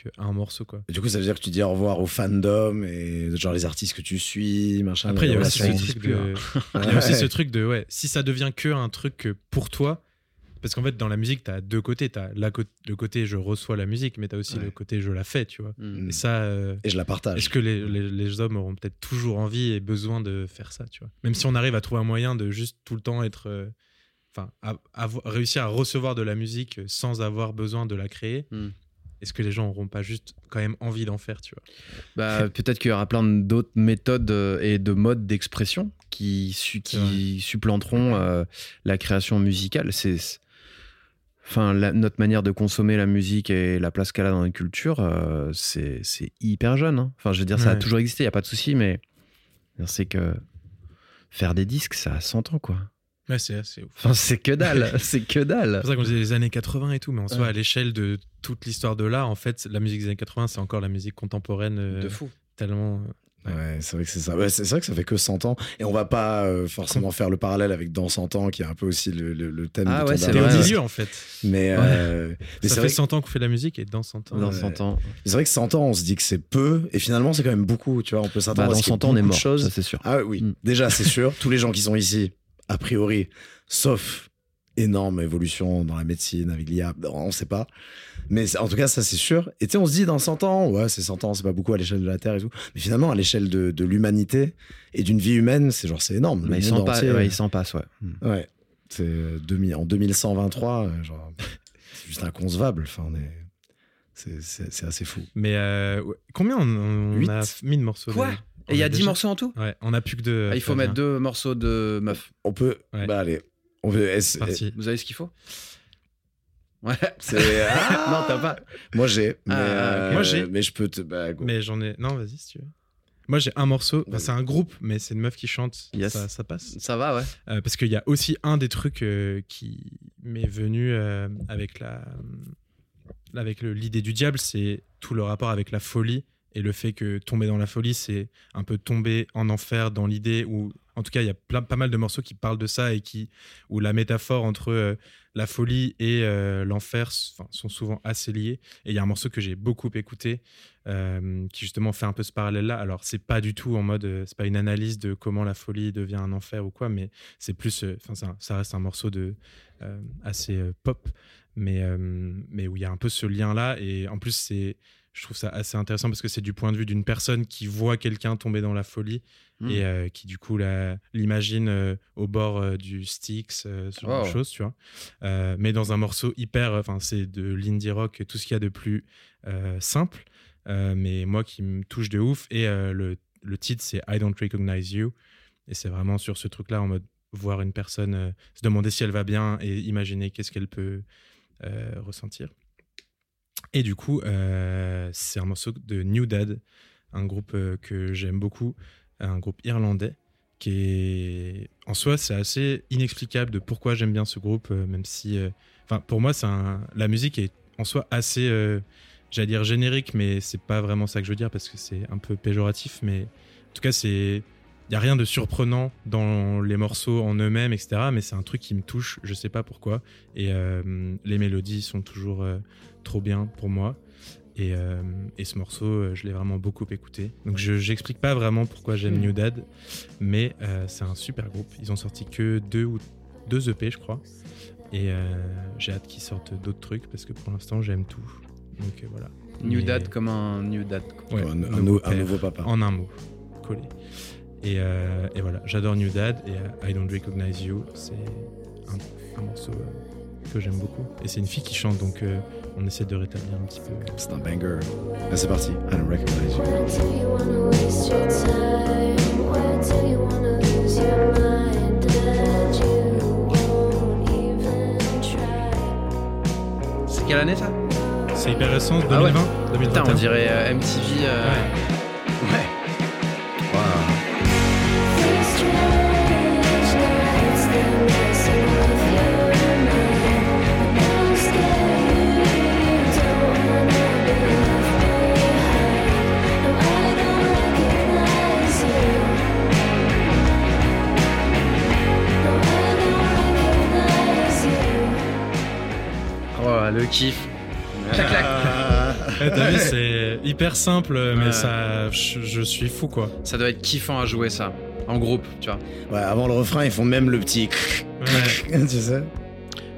ouais. que un morceau, quoi. Et Du coup, ça veut dire que tu dis au revoir au fandom et genre les artistes que tu suis, machin. Après, il y a aussi ce truc de, il y a aussi ce truc de, ouais, si ça devient que un truc que pour toi, parce qu'en fait, dans la musique, t'as deux côtés. T'as la cô- le côté je reçois la musique, mais t'as aussi Ouais. le côté je la fais, tu vois. Mm. Et ça, euh, Et je la partage. est-ce que les, les- les hommes auront peut-être toujours envie et besoin de faire ça, tu vois? Même si on arrive à trouver un moyen de juste tout le temps être. euh, Enfin, à- réussir à recevoir de la musique sans avoir besoin de la créer. Mm. Est-ce que les gens auront pas juste quand même envie d'en faire, tu vois Bah, peut-être qu'il y aura plein d'autres méthodes euh, et de modes d'expression qui, su- C'est qui supplanteront euh, la création musicale. C'est, enfin, la- notre manière de consommer la musique et la place qu'elle a dans notre culture, euh, c'est, hyper jeune. hein. Enfin, je veux dire, ça a toujours existé, il y a pas de souci, mais c'est que faire des disques, ça a 100 ans, quoi. Ouais, c'est c'est ouf. Enfin, c'est que dalle, c'est que dalle. C'est pour ça qu'on disait les années 80 et tout, mais en soi, Ouais. à l'échelle de toute l'histoire de l'art, en fait, la musique des années 80, c'est encore la musique contemporaine euh, fou. tellement. euh, Ouais, c'est vrai que c'est ça. Ouais, c'est vrai que ça fait que 100 ans. Et on va pas euh, forcément faire le parallèle avec Dans 100 ans, qui est un peu aussi le, le- le thème Ah de ton ouais, c'est milieu, en fait. Mais, euh, mais ça fait vrai, 100 ans qu'on fait de la musique et dans 100 ans. Dans Ouais. 100 ans. c'est vrai que 100 ans, on se dit que c'est peu. Et finalement, c'est quand même beaucoup. Tu vois, on peut Bah, s'attendre à dans ce ait 100 ans, on est de mort, c'est sûr. Ah oui, Mm. déjà, c'est sûr. Tous les gens qui sont ici, a priori, sauf énorme évolution dans la médecine avec l'IA, on sait pas. Mais en tout cas, ça, c'est sûr. Et tu sais, on se dit dans 100 ans, ouais, c'est 100 ans, c'est pas beaucoup à l'échelle de la Terre et tout. Mais finalement, à l'échelle de, de l'humanité et d'une vie humaine, c'est genre, c'est énorme. Mais il monde s'en passe, entier, ouais, il s'en passe, ouais. Ouais. C'est euh, 2000 en 2123, euh, genre, c'est juste inconcevable. Enfin, on est. C'est, assez fou. Mais euh, combien on, on a mis de morceaux Quoi Et il y a 10 déjà- morceaux en tout Ouais, on a plus que deux. Ah, Il faut mettre deux morceaux de meuf. On peut. Ouais. Bah, allez. On veut. parti. Vous avez ce qu'il faut Ouais. C'est. Ah non, t'as pas. Moi, j'ai. Mais, Ah, euh, Moi, j'ai. Mais je peux te. Bah, go. Mais j'en ai. Non, vas-y si tu veux. Moi, j'ai un morceau. Enfin, c'est un groupe, mais c'est une meuf qui chante. Yes. Ça, ça passe. Ça va, ouais. Euh, parce qu'il y a aussi un des trucs euh, qui m'est venu euh, avec la avec le- l'idée du diable, c'est tout le rapport avec la folie et le fait que tomber dans la folie, c'est un peu tomber en enfer dans l'idée où, en tout cas, il y a pas mal de morceaux qui parlent de ça et qui, où la métaphore entre euh, la folie et euh, l'enfer sont souvent assez liés. Et il y a un morceau que j'ai beaucoup écouté euh, qui justement fait un peu ce parallèle-là. Alors, c'est pas du tout en mode, c'est pas une analyse de comment la folie devient un enfer ou quoi, mais c'est plus, enfin, ça, ça reste un morceau de assez pop, mais mais où il y a un peu ce lien-là. Et en plus, c'est, je trouve ça assez intéressant parce que c'est du point de vue d'une personne qui voit quelqu'un tomber dans la folie Mm. et euh, qui du coup l'imagine euh, au bord euh, du Styx, ce genre de choses, tu vois. Mais dans un morceau hyper, enfin c'est de l'indie rock, tout ce qu'il y a de plus simple, mais moi qui me touche de ouf. Et le, le titre c'est I Don't Recognize You, et c'est vraiment sur ce truc-là en mode voir une personne se demander si elle va bien et imaginer qu'est-ce qu'elle peut ressentir. Et du coup, euh, c'est un morceau de New Dad, un groupe euh, que j'aime beaucoup, un groupe irlandais qui est en soi c'est assez inexplicable de pourquoi j'aime bien ce groupe, euh, même si, enfin pour moi la musique est en soi assez, j'allais dire générique, mais c'est pas vraiment ça que je veux dire parce que c'est un peu péjoratif, mais en tout cas c'est il y a rien de surprenant dans les morceaux en eux-mêmes, etc. Mais c'est un truc qui me touche, je sais pas pourquoi. Et euh, les mélodies sont toujours euh, trop bien pour moi. Et, euh, et ce morceau, euh, je l'ai vraiment beaucoup écouté. Donc je j'explique pas vraiment pourquoi j'aime Hmm. New Dad, mais euh, c'est un super groupe. Ils ont sorti que deux ou deux EP, je crois. Et euh, j'ai hâte qu'ils sortent d'autres trucs parce que pour l'instant j'aime tout. Donc euh, voilà. New Mais- dad comme un new dad. Ouais, un, un nouveau nou- un père. nouveau papa. En un mot, collé. Et, euh, et voilà, j'adore New Dad et euh, I Don't Recognize You, c'est un, un morceau euh, que j'aime beaucoup. Et c'est une fille qui chante, donc euh, on essaie de rétablir un petit peu. C'est un banger. C'est parti. I don't recognize you. C'est quelle année ça? C'est hyper récent, Ah ouais. 2020, 2021. Putain, on dirait euh, MTV. euh, Ouais. Le kiff. Clac, clac. Ouais, T'as vu, c'est hyper simple, mais Ouais. ça, je, je suis fou quoi. Ça doit être kiffant à jouer ça. En groupe, tu vois. Ouais, avant le refrain, ils font même le petit. Ouais, tu sais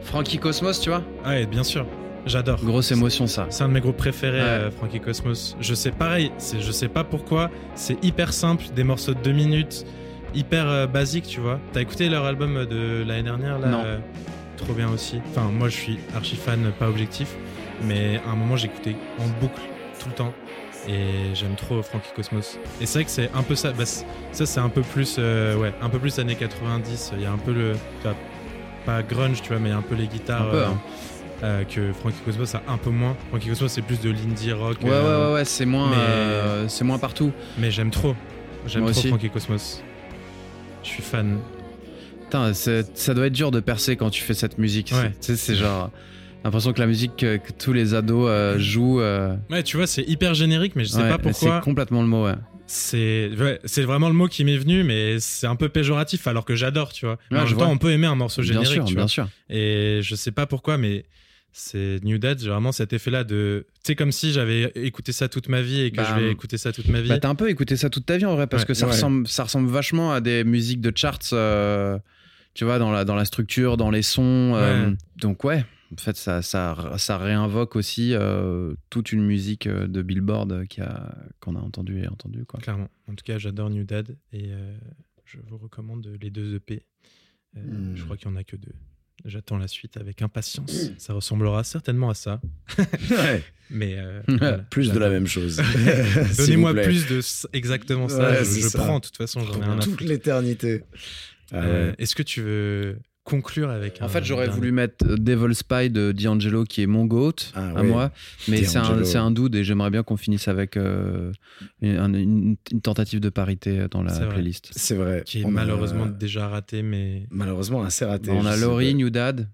Frankie Cosmos, tu vois. ouais bien sûr, j'adore. Grosse émotion ça. C'est un de mes groupes préférés, Ouais. euh, Frankie Cosmos. Je sais pareil, c'est, je sais pas pourquoi, c'est hyper simple, des morceaux de deux minutes, hyper euh, basique, tu vois. T'as écouté leur album de l'année dernière là Non. euh, Trop bien aussi. Enfin, moi je suis archi fan, pas objectif, mais à un moment j'écoutais en boucle tout le temps. Et j'aime trop Frankie Cosmos. Et c'est vrai que c'est un peu ça. bah, ça, c'est un peu plus, euh, ouais, un peu plus années 90. Il y a un peu le, pas grunge, tu vois, mais il y a un peu les guitares. Un peu, euh, hein. euh, que Frankie Cosmos a un peu moins. Frankie Cosmos c'est plus de l'indie rock. Ouais, euh, ouais, ouais, ouais, c'est moins, mais- euh, c'est moins partout. Mais j'aime trop. J'aime trop aussi. Frankie Cosmos. Je suis fan. Putain, c'est- ça doit être dur de percer quand tu fais cette musique. Ouais. C'est- Tu sais, c'est genre l'impression que la musique que, que tous les ados euh, jouent. euh, Ouais, tu vois, c'est hyper générique, mais je sais ouais, pas pourquoi. C'est complètement le mot, ouais. C'est ouais, c'est vraiment le mot qui m'est venu, mais c'est un peu péjoratif alors que j'adore, tu vois. Mais Ouais, en je même temps, on peut aimer un morceau Bien générique, sûr, tu bien vois. sûr. Et je sais pas pourquoi, mais c'est New Dad, j'ai vraiment cet effet-là de. Tu sais, comme si j'avais écouté ça toute ma vie et que Bah, je vais écouter ça toute ma vie. Bah, t'as un peu écouté ça toute ta vie en vrai, parce Ouais, que ça, ouais. ressemble, ça ressemble vachement à des musiques de charts, euh, tu vois, dans la, dans la structure, dans les sons. euh, Ouais. donc, ouais, en fait, ça, ça, ça réinvoque aussi euh, toute une musique euh, de Billboard qui a- qu'on a entendue et entendue, quoi. Clairement. En tout cas, j'adore New Dad et euh, je vous recommande les deux EP. Euh, Hmm. Je crois qu'il y en a que deux. J'attends la suite avec impatience. Ça ressemblera certainement à ça. Ouais. Mais voilà, Plus de la même chose. Donnez-moi plus de exactement ça. Ouais, je c'est je ça. prends, de toute façon, j'en ai Toute l'éternité. Ah Euh, ouais. Est-ce que tu veux conclure avec En un fait, j'aurais voulu mettre euh, Devil Spy de D'Angelo, qui est mon goat Ah à moi, mais c'est un, un dude et j'aimerais bien qu'on finisse avec euh, une, une- une tentative de parité dans la playlist. C'est vrai. qui est On a- malheureusement déjà raté, mais malheureusement assez raté. on a Laurie. New Dad.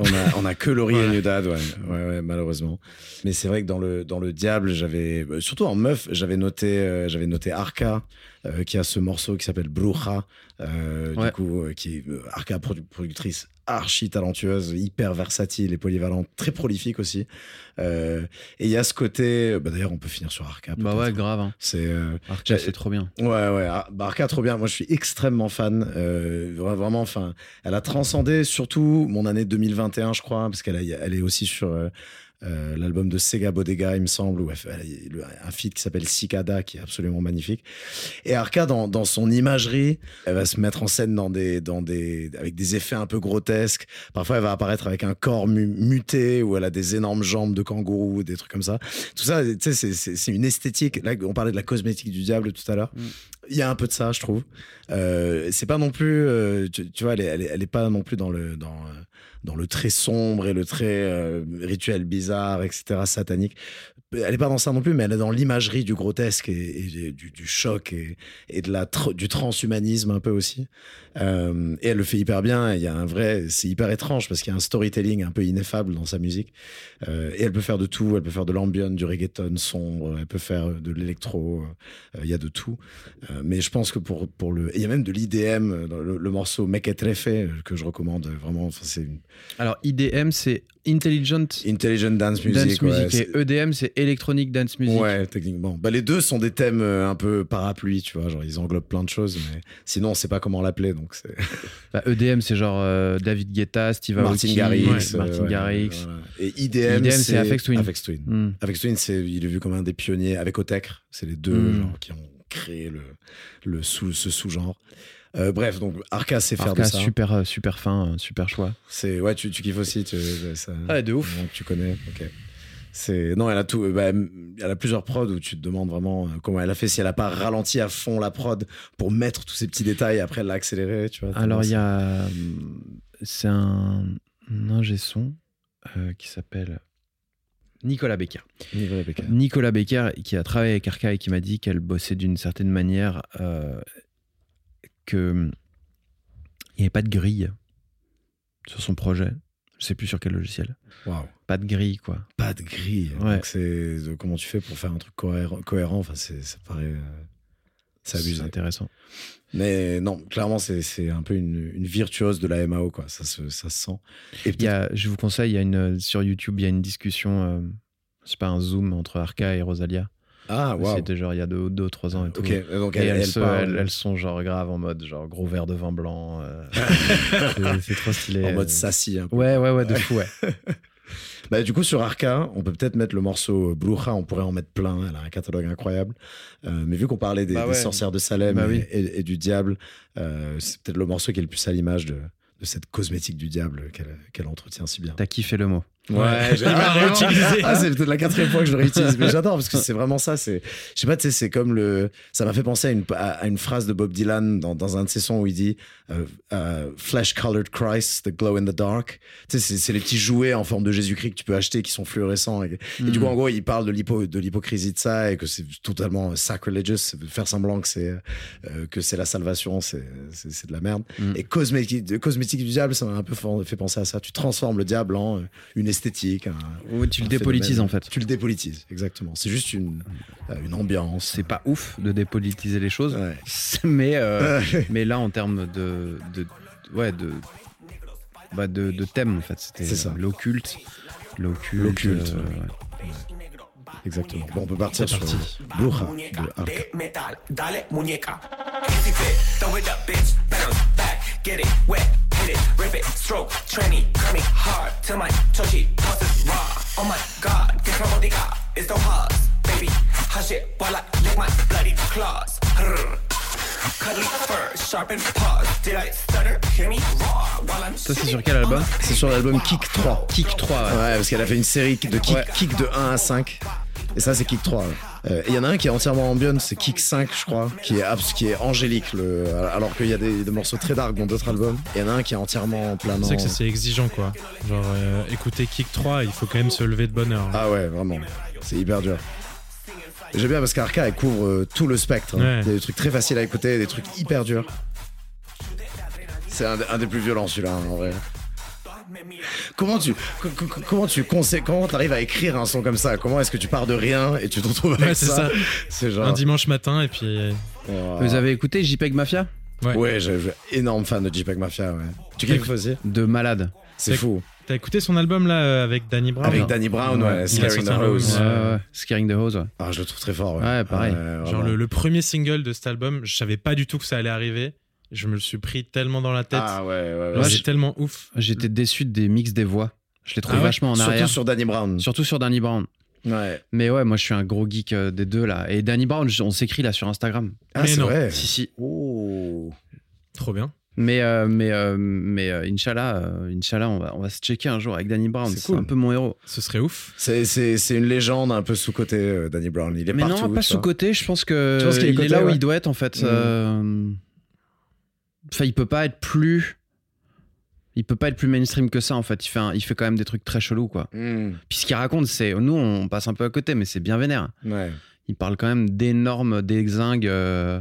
On a, on a que Laurie et New Dad, ouais. ouais, ouais, malheureusement. Mais c'est vrai que dans le, dans le Diable, j'avais, euh, surtout en meuf, j'avais noté, euh, j'avais noté Arca, euh, qui a ce morceau qui s'appelle Bruja, euh, du coup, qui est Arca, produ- productrice archi talentueuse, hyper versatile et polyvalente, très prolifique aussi. Euh, et il y a ce côté, bah, d'ailleurs, on peut finir sur Arca. Bah ouais, grave. Hein. C'est, euh, Arca, c'est trop bien. Ouais, ouais, ah, bah, Arca, trop bien. Moi, je suis extrêmement fan. euh, vra- vraiment, enfin, elle a transcendé surtout mon année 2021, je crois, parce qu'elle elle est aussi sur euh, euh, l'album de Sega Bodega, il me semble, a le- un feat qui s'appelle Cicada, qui est absolument magnifique. Et Arca, dans, dans son imagerie, elle va se mettre en scène dans des, dans des, avec des effets un peu grotesques. Parfois, elle va apparaître avec un corps mu- muté, ou elle a des énormes jambes de kangourou, des trucs comme ça. Tout ça, tu sais, c'est- une esthétique. Là, on parlait de la cosmétique du diable tout à l'heure. Mm. Il y a un peu de ça, je trouve. Euh, c'est pas non plus, euh, tu, tu vois, elle est, elle, est, elle est pas non plus dans le, dans, euh, dans le très sombre et le très euh, rituel bizarre, etc., satanique. Elle est pas dans ça non plus, mais elle est dans l'imagerie du grotesque et, et du, du choc et, et de la tr- du transhumanisme un peu aussi. Euh, et elle le fait hyper bien. Il y a un vrai, c'est hyper étrange parce qu'il y a un storytelling un peu ineffable dans sa musique. Euh, et elle peut faire de tout. Elle peut faire de l'ambiance, du reggaeton sombre. Elle peut faire de l'électro. Euh, Il y a de tout. Mais je pense que pour, pour le. et Il y a même de l'IDM le, le morceau Make It euh, que je recommande vraiment. Enfin, c'est une Alors, IDM, c'est Intelligent Intelligent Dance Music. Dance Music. et EDM, c'est Electronic Dance Music. Ouais, techniquement. Bah, les deux sont des thèmes euh, un peu parapluie, tu vois. Genre, ils englobent plein de choses, mais sinon, on sait pas comment l'appeler. Donc, c'est Bah, EDM, c'est genre euh, David Guetta, Steve Martin Aoki, Garrix. ouais, euh, Martin ouais, Garrix. voilà. Et IDM, IDM, c'est Aphex Twin. Aphex Twin. Hmm. Twin, c'est, il est vu comme un des pionniers avec Otecre. C'est les deux Mm. genre, qui ont créé le, le sous, ce sous-genre. Euh, bref, donc Arca sait faire Arca, de ça. super, euh, super fin, euh, super choix. C'est ouais, tu, tu kiffes aussi, tu, ça, Ouais, de ouf. tu connais. Ok. C'est non, elle a tout. bah, elle a plusieurs prods où tu te demandes vraiment euh, comment elle a fait si elle a pas ralenti à fond la prod pour mettre tous ces petits détails. et Après, elle l'a accéléré, tu vois. Alors, il y a. hum, C'est un ingé son euh, qui s'appelle Nicolas Becker. Nicolas Becker. Nicolas Becker, qui a travaillé avec Arca et qui m'a dit qu'elle bossait d'une certaine manière, euh, que il n'y avait pas de grille sur son projet. Je sais plus sur quel logiciel. Waouh. Pas de grille, quoi. Pas de grille. Ouais. C'est de- comment tu fais pour faire un truc cohérent. cohérent? Enfin, c'est ça paraît. euh, c'est abusé. intéressant. Mais non, clairement, c'est c'est un peu une, une virtuose de la MAO, quoi. Ça se, ça se sent. Et Il y a, je vous conseille, il y a une, sur YouTube, il y a une discussion, euh, c'est pas un zoom entre Arca et Rosalia. Ah, waouh. C'était genre il y a deux, deux ou trois ans et tout. Donc Et elle, elles, elle se- parle elles- elles sont genre grave en mode genre gros verre de vin blanc. euh, c'est- trop stylé. en mode euh. sassy. un peu. Ouais, ouais, ouais, de fou, ouais. Bah, du coup, sur Arca, on peut peut-être mettre le morceau Bruja, on pourrait en mettre plein, elle a un catalogue incroyable. Euh, mais vu qu'on parlait des, Bah des sorcières de Salem Bah et, oui. et- et du diable, euh, c'est peut-être le morceau qui est le plus à l'image de, de cette cosmétique du diable qu'elle qu'elle entretient si bien. T'as kiffé le mot. Ouais, j'ai- Ah, réutiliser. Ah, c'est peut-être la quatrième fois que je le réutilise, mais j'adore parce que c'est vraiment ça. C'est, je sais pas, tu sais, c'est comme le. Ça m'a fait penser à une, à, une phrase de Bob Dylan dans, dans un de ses sons où il dit euh, euh, Flesh-colored Christ, the glow in the dark. Tu sais, c'est, les petits jouets en forme de Jésus-Christ que tu peux acheter qui sont fluorescents. Et, et du coup, en gros, il parle de, l'hypo, de l'hypocrisie de ça et que c'est totalement sacrilegious. Faire semblant que c'est, euh, que c'est la salvation, c'est, c'est, c'est de la merde. Mm. Et cosmétique, cosmétique du diable, ça m'a un peu fait fait penser à ça. Tu transformes le diable en euh, une esthétique. un- tu le dépolitises phénomène. en fait. Tu le dépolitises, exactement. C'est juste une, euh, une ambiance. C'est pas ouf de dépolitiser les choses, Ouais. mais, euh, mais là en termes de, de ouais de bah de, de thème en fait, c'était C'est ça. euh, l'occulte, l'occulte, L'occulte, euh, ouais. ouais. Exactement. Bon, on peut partir sur parti. Bruja muñeca de Arca. it, rip it, stroke, tranny, me hard, till my chochi tosses raw. Oh my god, get my bodega so hard, baby. Hush it while I lick my bloody claws. Brr. Cuddly fur, sharpened paws. Did I stutter? Hear me roar while I'm Ça c'est sur quel album C'est sur l'album Kick 3. Kick 3. ouais. Ouais, parce qu'elle a fait une série de kick, Ouais. kick de 1 à 5. Et ça, c'est Kick 3. ouais. Euh, il y en a un qui est entièrement ambiance, c'est Kick 5, je crois, qui est, qui est angélique, le, alors qu'il y a des, des morceaux très dark dans d'autres albums. Il y en a un qui est entièrement planant. C'est que c'est exigeant, quoi. Genre, euh, écouter Kick 3, il faut quand même se lever de bonne heure. Ah ouais, vraiment. C'est hyper dur. J'aime bien parce qu'Arca, elle couvre euh, tout le spectre. hein. Ouais. Il y a des trucs très faciles à écouter, des trucs hyper durs. C'est un, un des plus violents, celui-là, hein, en vrai. Comment tu, co- co- co- comment tu conseilles, comment t'arrives à écrire un son comme ça? Comment est-ce que tu pars de rien et tu te retrouves avec Ouais, c'est ça? C'est genre. Un dimanche matin et puis. Oh. Vous avez écouté JPEG Mafia? Ouais. Ouais, j'ai j'ai- énorme fan de JPEG Mafia. Ouais. Tu kiffes aussi? De malade. C'est fou. T'as écouté son album là euh, avec Danny Brown? Avec Danny Brown, ouais, Ouais. Scaring the Hose. ouais. Scaring the Hose, ouais. Ah, je le trouve très fort. Ouais, Ouais, pareil. Genre le, le premier single de cet album, je savais pas du tout que ça allait arriver. Je me le suis pris tellement dans la tête. Ah ouais, ouais, ouais. C'est tellement ouf. J'étais déçu des mix des voix. Je les trouve Ah ouais vachement en Surtout arrière. sur Danny Brown. Surtout sur Danny Brown. Ouais. Mais ouais, moi je suis un gros geek euh, des deux là. Et Danny Brown, on s'écrit là sur Instagram. Ah, c'est vrai. Si, si. Oh. Trop bien. Mais, euh, mais, euh, mais euh, Inch'Allah, euh, Inch'Allah on, va, on va se checker un jour avec Danny Brown. C'est cool. un peu mon héros. Ce serait ouf. C'est, c'est, c'est une légende un peu sous-côté, euh, Danny Brown. Il est Mais partout. non, pas sous-côté. Je pense que il est là où il doit être en fait. Euh, Enfin, il peut pas être plus. Il peut pas être plus mainstream que ça en fait. Il fait, un- il fait quand même des trucs très chelous quoi. Hmm, Puis ce qu'il raconte, c'est. Nous, on passe un peu à côté, mais c'est bien vénère. Ouais. Il parle quand même d'énormes dézingues. euh,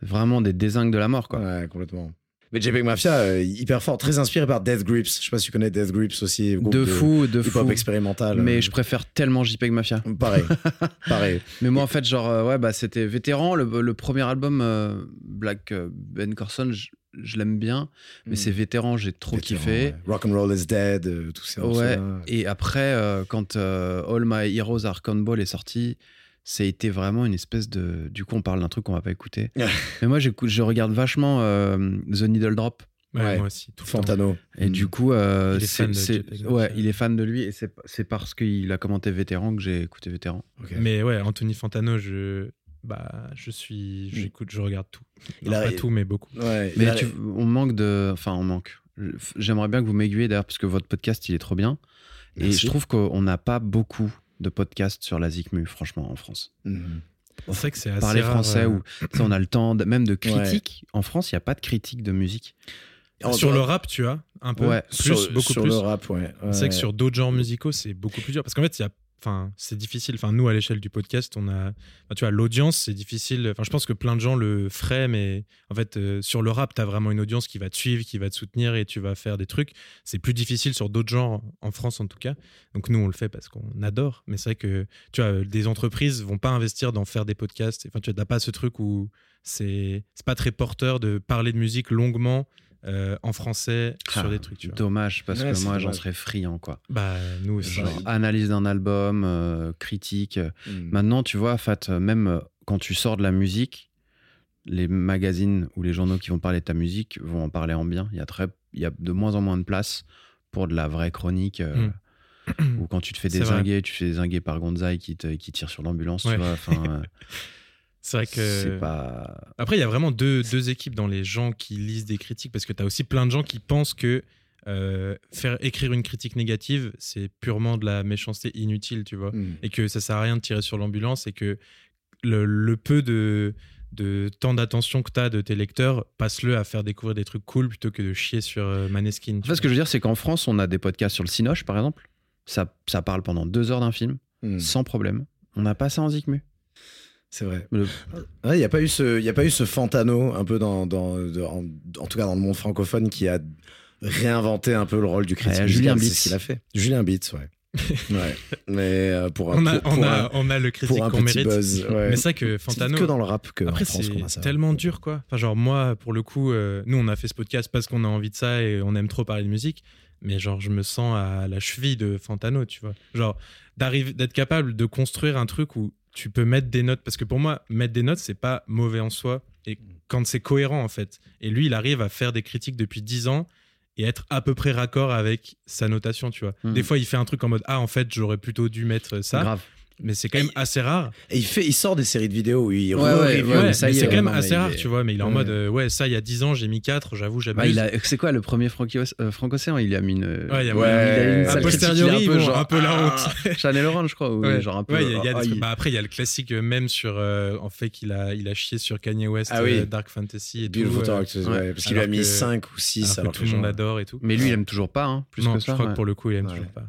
Vraiment des dézingues de la mort quoi. Ouais, complètement. Mais JPEG Mafia, euh, hyper fort, très inspiré par Death Grips. Je sais pas si tu connais Death Grips aussi. groupe De fou, de hip-hop fou. expérimental. Mais euh, je préfère tellement JPEG Mafia. Pareil. pareil. Mais moi, en fait, genre, euh, ouais, bah, c'était vétéran. Le, le premier album, euh, Black Ben Carson, je, je l'aime bien. Mais Hmm. c'est vétéran, j'ai trop Vétéran, kiffé. ouais. Rock and Roll is Dead, euh, tous ces Ouais. Et après, euh, quand All My Heroes Are Ball est sorti, ça a été vraiment une espèce de. Du coup, on parle d'un truc qu'on va pas écouter. Mais moi, j'écoute- je regarde vachement euh, The Needle Drop. Ouais, Ouais. Moi aussi. tout. Fantano. Et Mm. du coup, euh, Il est c'est- c'est- ouais, il est fan de lui. Et c'est c'est parce qu'il a commenté vétéran que j'ai écouté vétéran. Mais ouais, Anthony Fantano, je. Bah, je suis. J'écoute, je regarde tout. Il Non, a- pas tout, mais beaucoup. Ouais, Mais tu- on manque de. Enfin, on manque. J'aimerais bien que vous m'aiguillez d'ailleurs, parce que votre podcast, il est trop bien. Et je trouve qu'on n'a pas beaucoup de podcasts sur la ZICMU, franchement, en France. Mhm. C'est vrai que c'est assez. Parler français, euh, ou on a le temps, de- même de critique. En France, il n'y a pas de critique de musique. En- Sur le rap, tu as un peu. Ouais. Plus, sur, beaucoup sur plus. le rap, ouais. C'est Ouais. que sur d'autres genres musicaux, c'est beaucoup plus dur. Parce qu'en fait, il y a. Enfin, c'est difficile. Enfin, nous, à l'échelle du podcast, on a. tu vois, l'audience, c'est difficile. Enfin, je pense que plein de gens le feraient, mais en fait, euh, sur le rap, tu as vraiment une audience qui va te suivre, qui va te soutenir et tu vas faire des trucs. C'est plus difficile sur d'autres genres, en France en tout cas. Donc, nous, on le fait parce qu'on adore. Mais c'est vrai que, tu vois, des entreprises vont pas investir dans faire des podcasts. Enfin, tu t'as pas ce truc où c'est pas très porteur de parler de musique longuement euh, en français sur Ah, des trucs, tu vois. Dommage, parce Ouais, que moi, j'en serais friand, quoi. Bah, nous aussi. Genre, analyse d'un album, euh, critique. Mhm. Maintenant, tu vois, Fat, euh, même quand tu sors de la musique, les magazines ou les journaux qui vont parler de ta musique vont en parler en bien. Il y a, très, il y a de moins en moins de place pour de la vraie chronique. euh, Ou quand tu te fais désinguer, tu te fais désinguer par Gonzaï qui, te- qui tire sur l'ambulance, Ouais. tu vois. Enfin, euh, C'est vrai que. pas. Après, il y a vraiment deux, deux équipes dans les gens qui lisent des critiques parce que tu as aussi plein de gens qui pensent que euh, faire écrire une critique négative, c'est purement de la méchanceté inutile, tu vois. Mhm. Et que ça sert à rien de tirer sur l'ambulance et que le, le peu de, de temps d'attention que tu as de tes lecteurs, passe-le à faire découvrir des trucs cool plutôt que de chier sur euh, Maneskin. En tu fait, ce que je veux dire, c'est qu'en France, on a des podcasts sur le Cinoche, par exemple. Ça, ça parle pendant deux heures d'un film, Mhm. sans problème. On n'a pas ça en Zikmu. C'est vrai. Il n'y a, pas eu ce- y a pas eu ce Fantano, un peu dans, en, en tout cas dans le monde francophone, qui a réinventé un peu le rôle du critique Ouais. Julien C'est Bitz. ce qu'il a fait. Julien Bitz, ouais. ouais. Mais euh, pour un, on a, pour, on, pour a, un- on a le critique qu'on petit mérite. buzz. ouais. Mais c'est vrai que C'est Fantano. que dans le rap que Après, c'est tellement dur, quoi. Enfin, genre, moi, pour le coup, euh, nous, on a fait ce podcast parce qu'on a envie de ça et on aime trop parler de musique. Mais genre, je me sens à la cheville de Fantano, tu vois. Genre, d'arriver, d'être capable de construire un truc où tu peux mettre des notes. Parce que pour moi, mettre des notes, c'est pas mauvais en soi. Et quand c'est cohérent, en fait. Et lui, il arrive à faire des critiques depuis 10 ans et être à peu près raccord avec sa notation, tu vois. Mhm. Des fois, il fait un truc en mode Ah, en fait, j'aurais plutôt dû mettre ça. Grave. Mais c'est quand même assez rare. Et il, fait, il sort des séries de vidéos où il Ouais, ouais, ouais, Ouais, ça mais y est, c'est quand même assez il rare, est- tu vois. Mais il est en Ouais. mode, euh, ouais, ça, il y a 10 ans, j'ai mis 4, j'avoue, j'abuse. Bah, il a, c'est quoi le premier Francky- euh, Franco-Océan Il a mis une. Ouais, il y a Ouais, il a une a posteriori, il un peu bon, genre, un peu la ah, honte. Chanel Orange, je crois. ou Ouais. genre un peu. Ouais, il y a- il y a des ah, il- bah, après, il y a le classique euh, même sur euh, en fait qu'il a, il a chié sur Kanye West, Ah oui. euh, Dark Fantasy et Beautiful tout. Talk, ouais, ouais. parce qu'il lui a mis que- 5 ou 6 alors que alors tout le monde adore et tout. Mais lui, il aime toujours pas, hein, plus non, que je ça. crois ouais. que pour le coup, il aime toujours pas.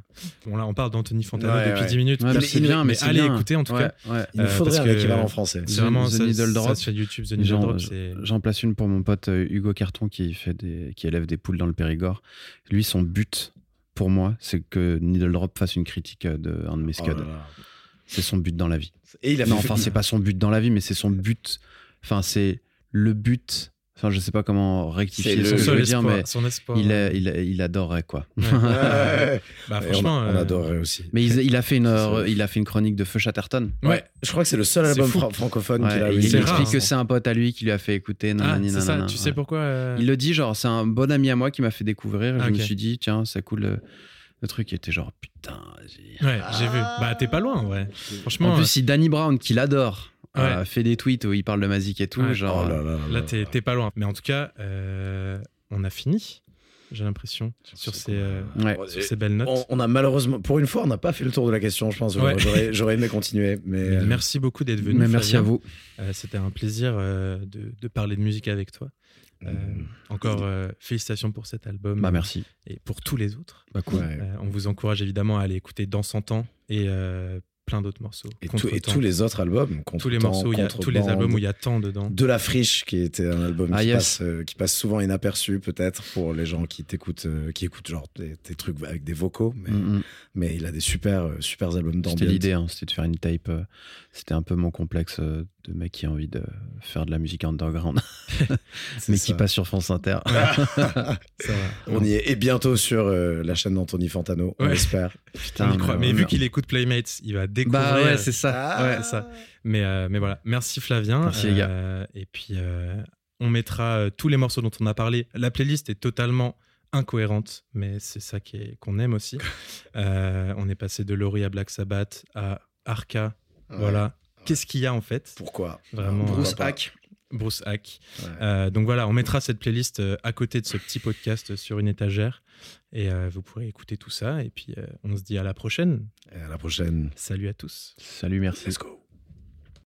Bon, là, on parle d'Anthony Fantano depuis ouais. 10 minutes. Mais c'est bien, mais c'est allez bien. écouter en tout Ouais, cas. ouais. Il nous Euh, faudrait un équivalent français. C'est The- vraiment The ça, Needle Drop. sur YouTube, The Needle Drop. J'en place une pour mon pote euh, Hugo Carton qui fait des, qui élève des poules dans le Périgord. Lui, son but pour moi, c'est que Needle Drop fasse une critique euh, de un de mes Oh scuds. C'est son but dans la vie. Et il a non, enfin, c'est pas son but dans la vie, mais c'est son but. Enfin, c'est le but. Enfin, je sais pas comment rectifier ce le- que je Son veux espoir, dire, mais son espoir. il, est- il, il adorerait quoi. Ouais. Ouais. Bah, on, franchement, on euh, adorerait aussi. Mais il, il a fait une, C'est ça. euh, il a fait une chronique de Feu Chatterton. Ouais, Je crois que c'est le seul album fou. francophone Ouais, qu'il a eu. il explique rare, que hein. c'est un pote à lui qui lui a fait écouter. Ah, c'est ça. nanana, Tu sais ouais. pourquoi euh, Il le dit, genre, c'est un bon ami à moi qui m'a fait découvrir. Ah, je me ok. suis dit, tiens, c'est cool. Le, le truc il était genre, putain, vas-y. Ouais, j'ai vu. Bah, t'es pas loin, ouais. Franchement, En plus, si Danny Brown, qui l'adore, Ouais. fait des tweets où il parle de Mazik et tout, Ouais. genre. Oh là là euh, là là, là. t'es pas loin. Mais en tout cas, euh, on a fini, j'ai l'impression, sur ces, euh, Ouais. sur ces belles notes. On, on a malheureusement, pour une fois, on n'a pas fait le tour de la question, je pense. Ouais. J'aurais- J'aurais aimé continuer, mais Mais euh, Merci beaucoup d'être venu. Mais merci à vous. Euh, C'était un plaisir euh, de, de parler de musique avec toi. Euh, Mm. encore euh, félicitations pour cet album Bah, merci. et pour tous les autres. Bah, cool. ouais. Euh, on vous encourage évidemment à aller écouter Dans 100 ans et euh, plein d'autres morceaux. Et, tout- et Contretemps. tous les autres albums, tous les morceaux, où il y a, tous les albums où il y a tant dedans. De la friche, qui était un album Ah, qui, yes. passe, euh, qui passe souvent inaperçu, peut-être, pour les gens qui t'écoutent, euh, qui écoutent genre des, des trucs avec des vocaux, mais, Mm, mm. mais il a des super, euh, super albums C'était d'ambiance. l'idée, hein, c'était de faire une tape. euh, C'était un peu mon complexe euh, de mec qui a envie de faire de la musique underground, mais ça. qui passe sur France Inter. Ça va. On y est, et bientôt sur euh, la chaîne d'Anthony Fantano, on Ouais. espère. Putain, On y croit. mais- Mais vu qu'il écoute Playmates, il va découvrir. Bah ouais, c'est ça. Ah. ouais. c'est ça. Mais, euh, mais voilà, merci Flavien. Merci, les gars. Euh, et puis, euh, on mettra tous les morceaux dont on a parlé. La playlist est totalement incohérente, mais c'est ça qu'on aime aussi. On est passé de Laurie à Black Sabbath à Arca. Ouais. Voilà. Qu'est-ce qu'il y a en fait? Pourquoi? Vraiment, Bruce Hack. Bruce Hack. Ouais. Euh, donc voilà, on mettra cette playlist euh, à côté de ce petit podcast sur une étagère. Et euh, vous pourrez écouter tout ça. Et puis, euh, on se dit à la prochaine. Et à la prochaine. Salut à tous. Salut, merci. Let's go.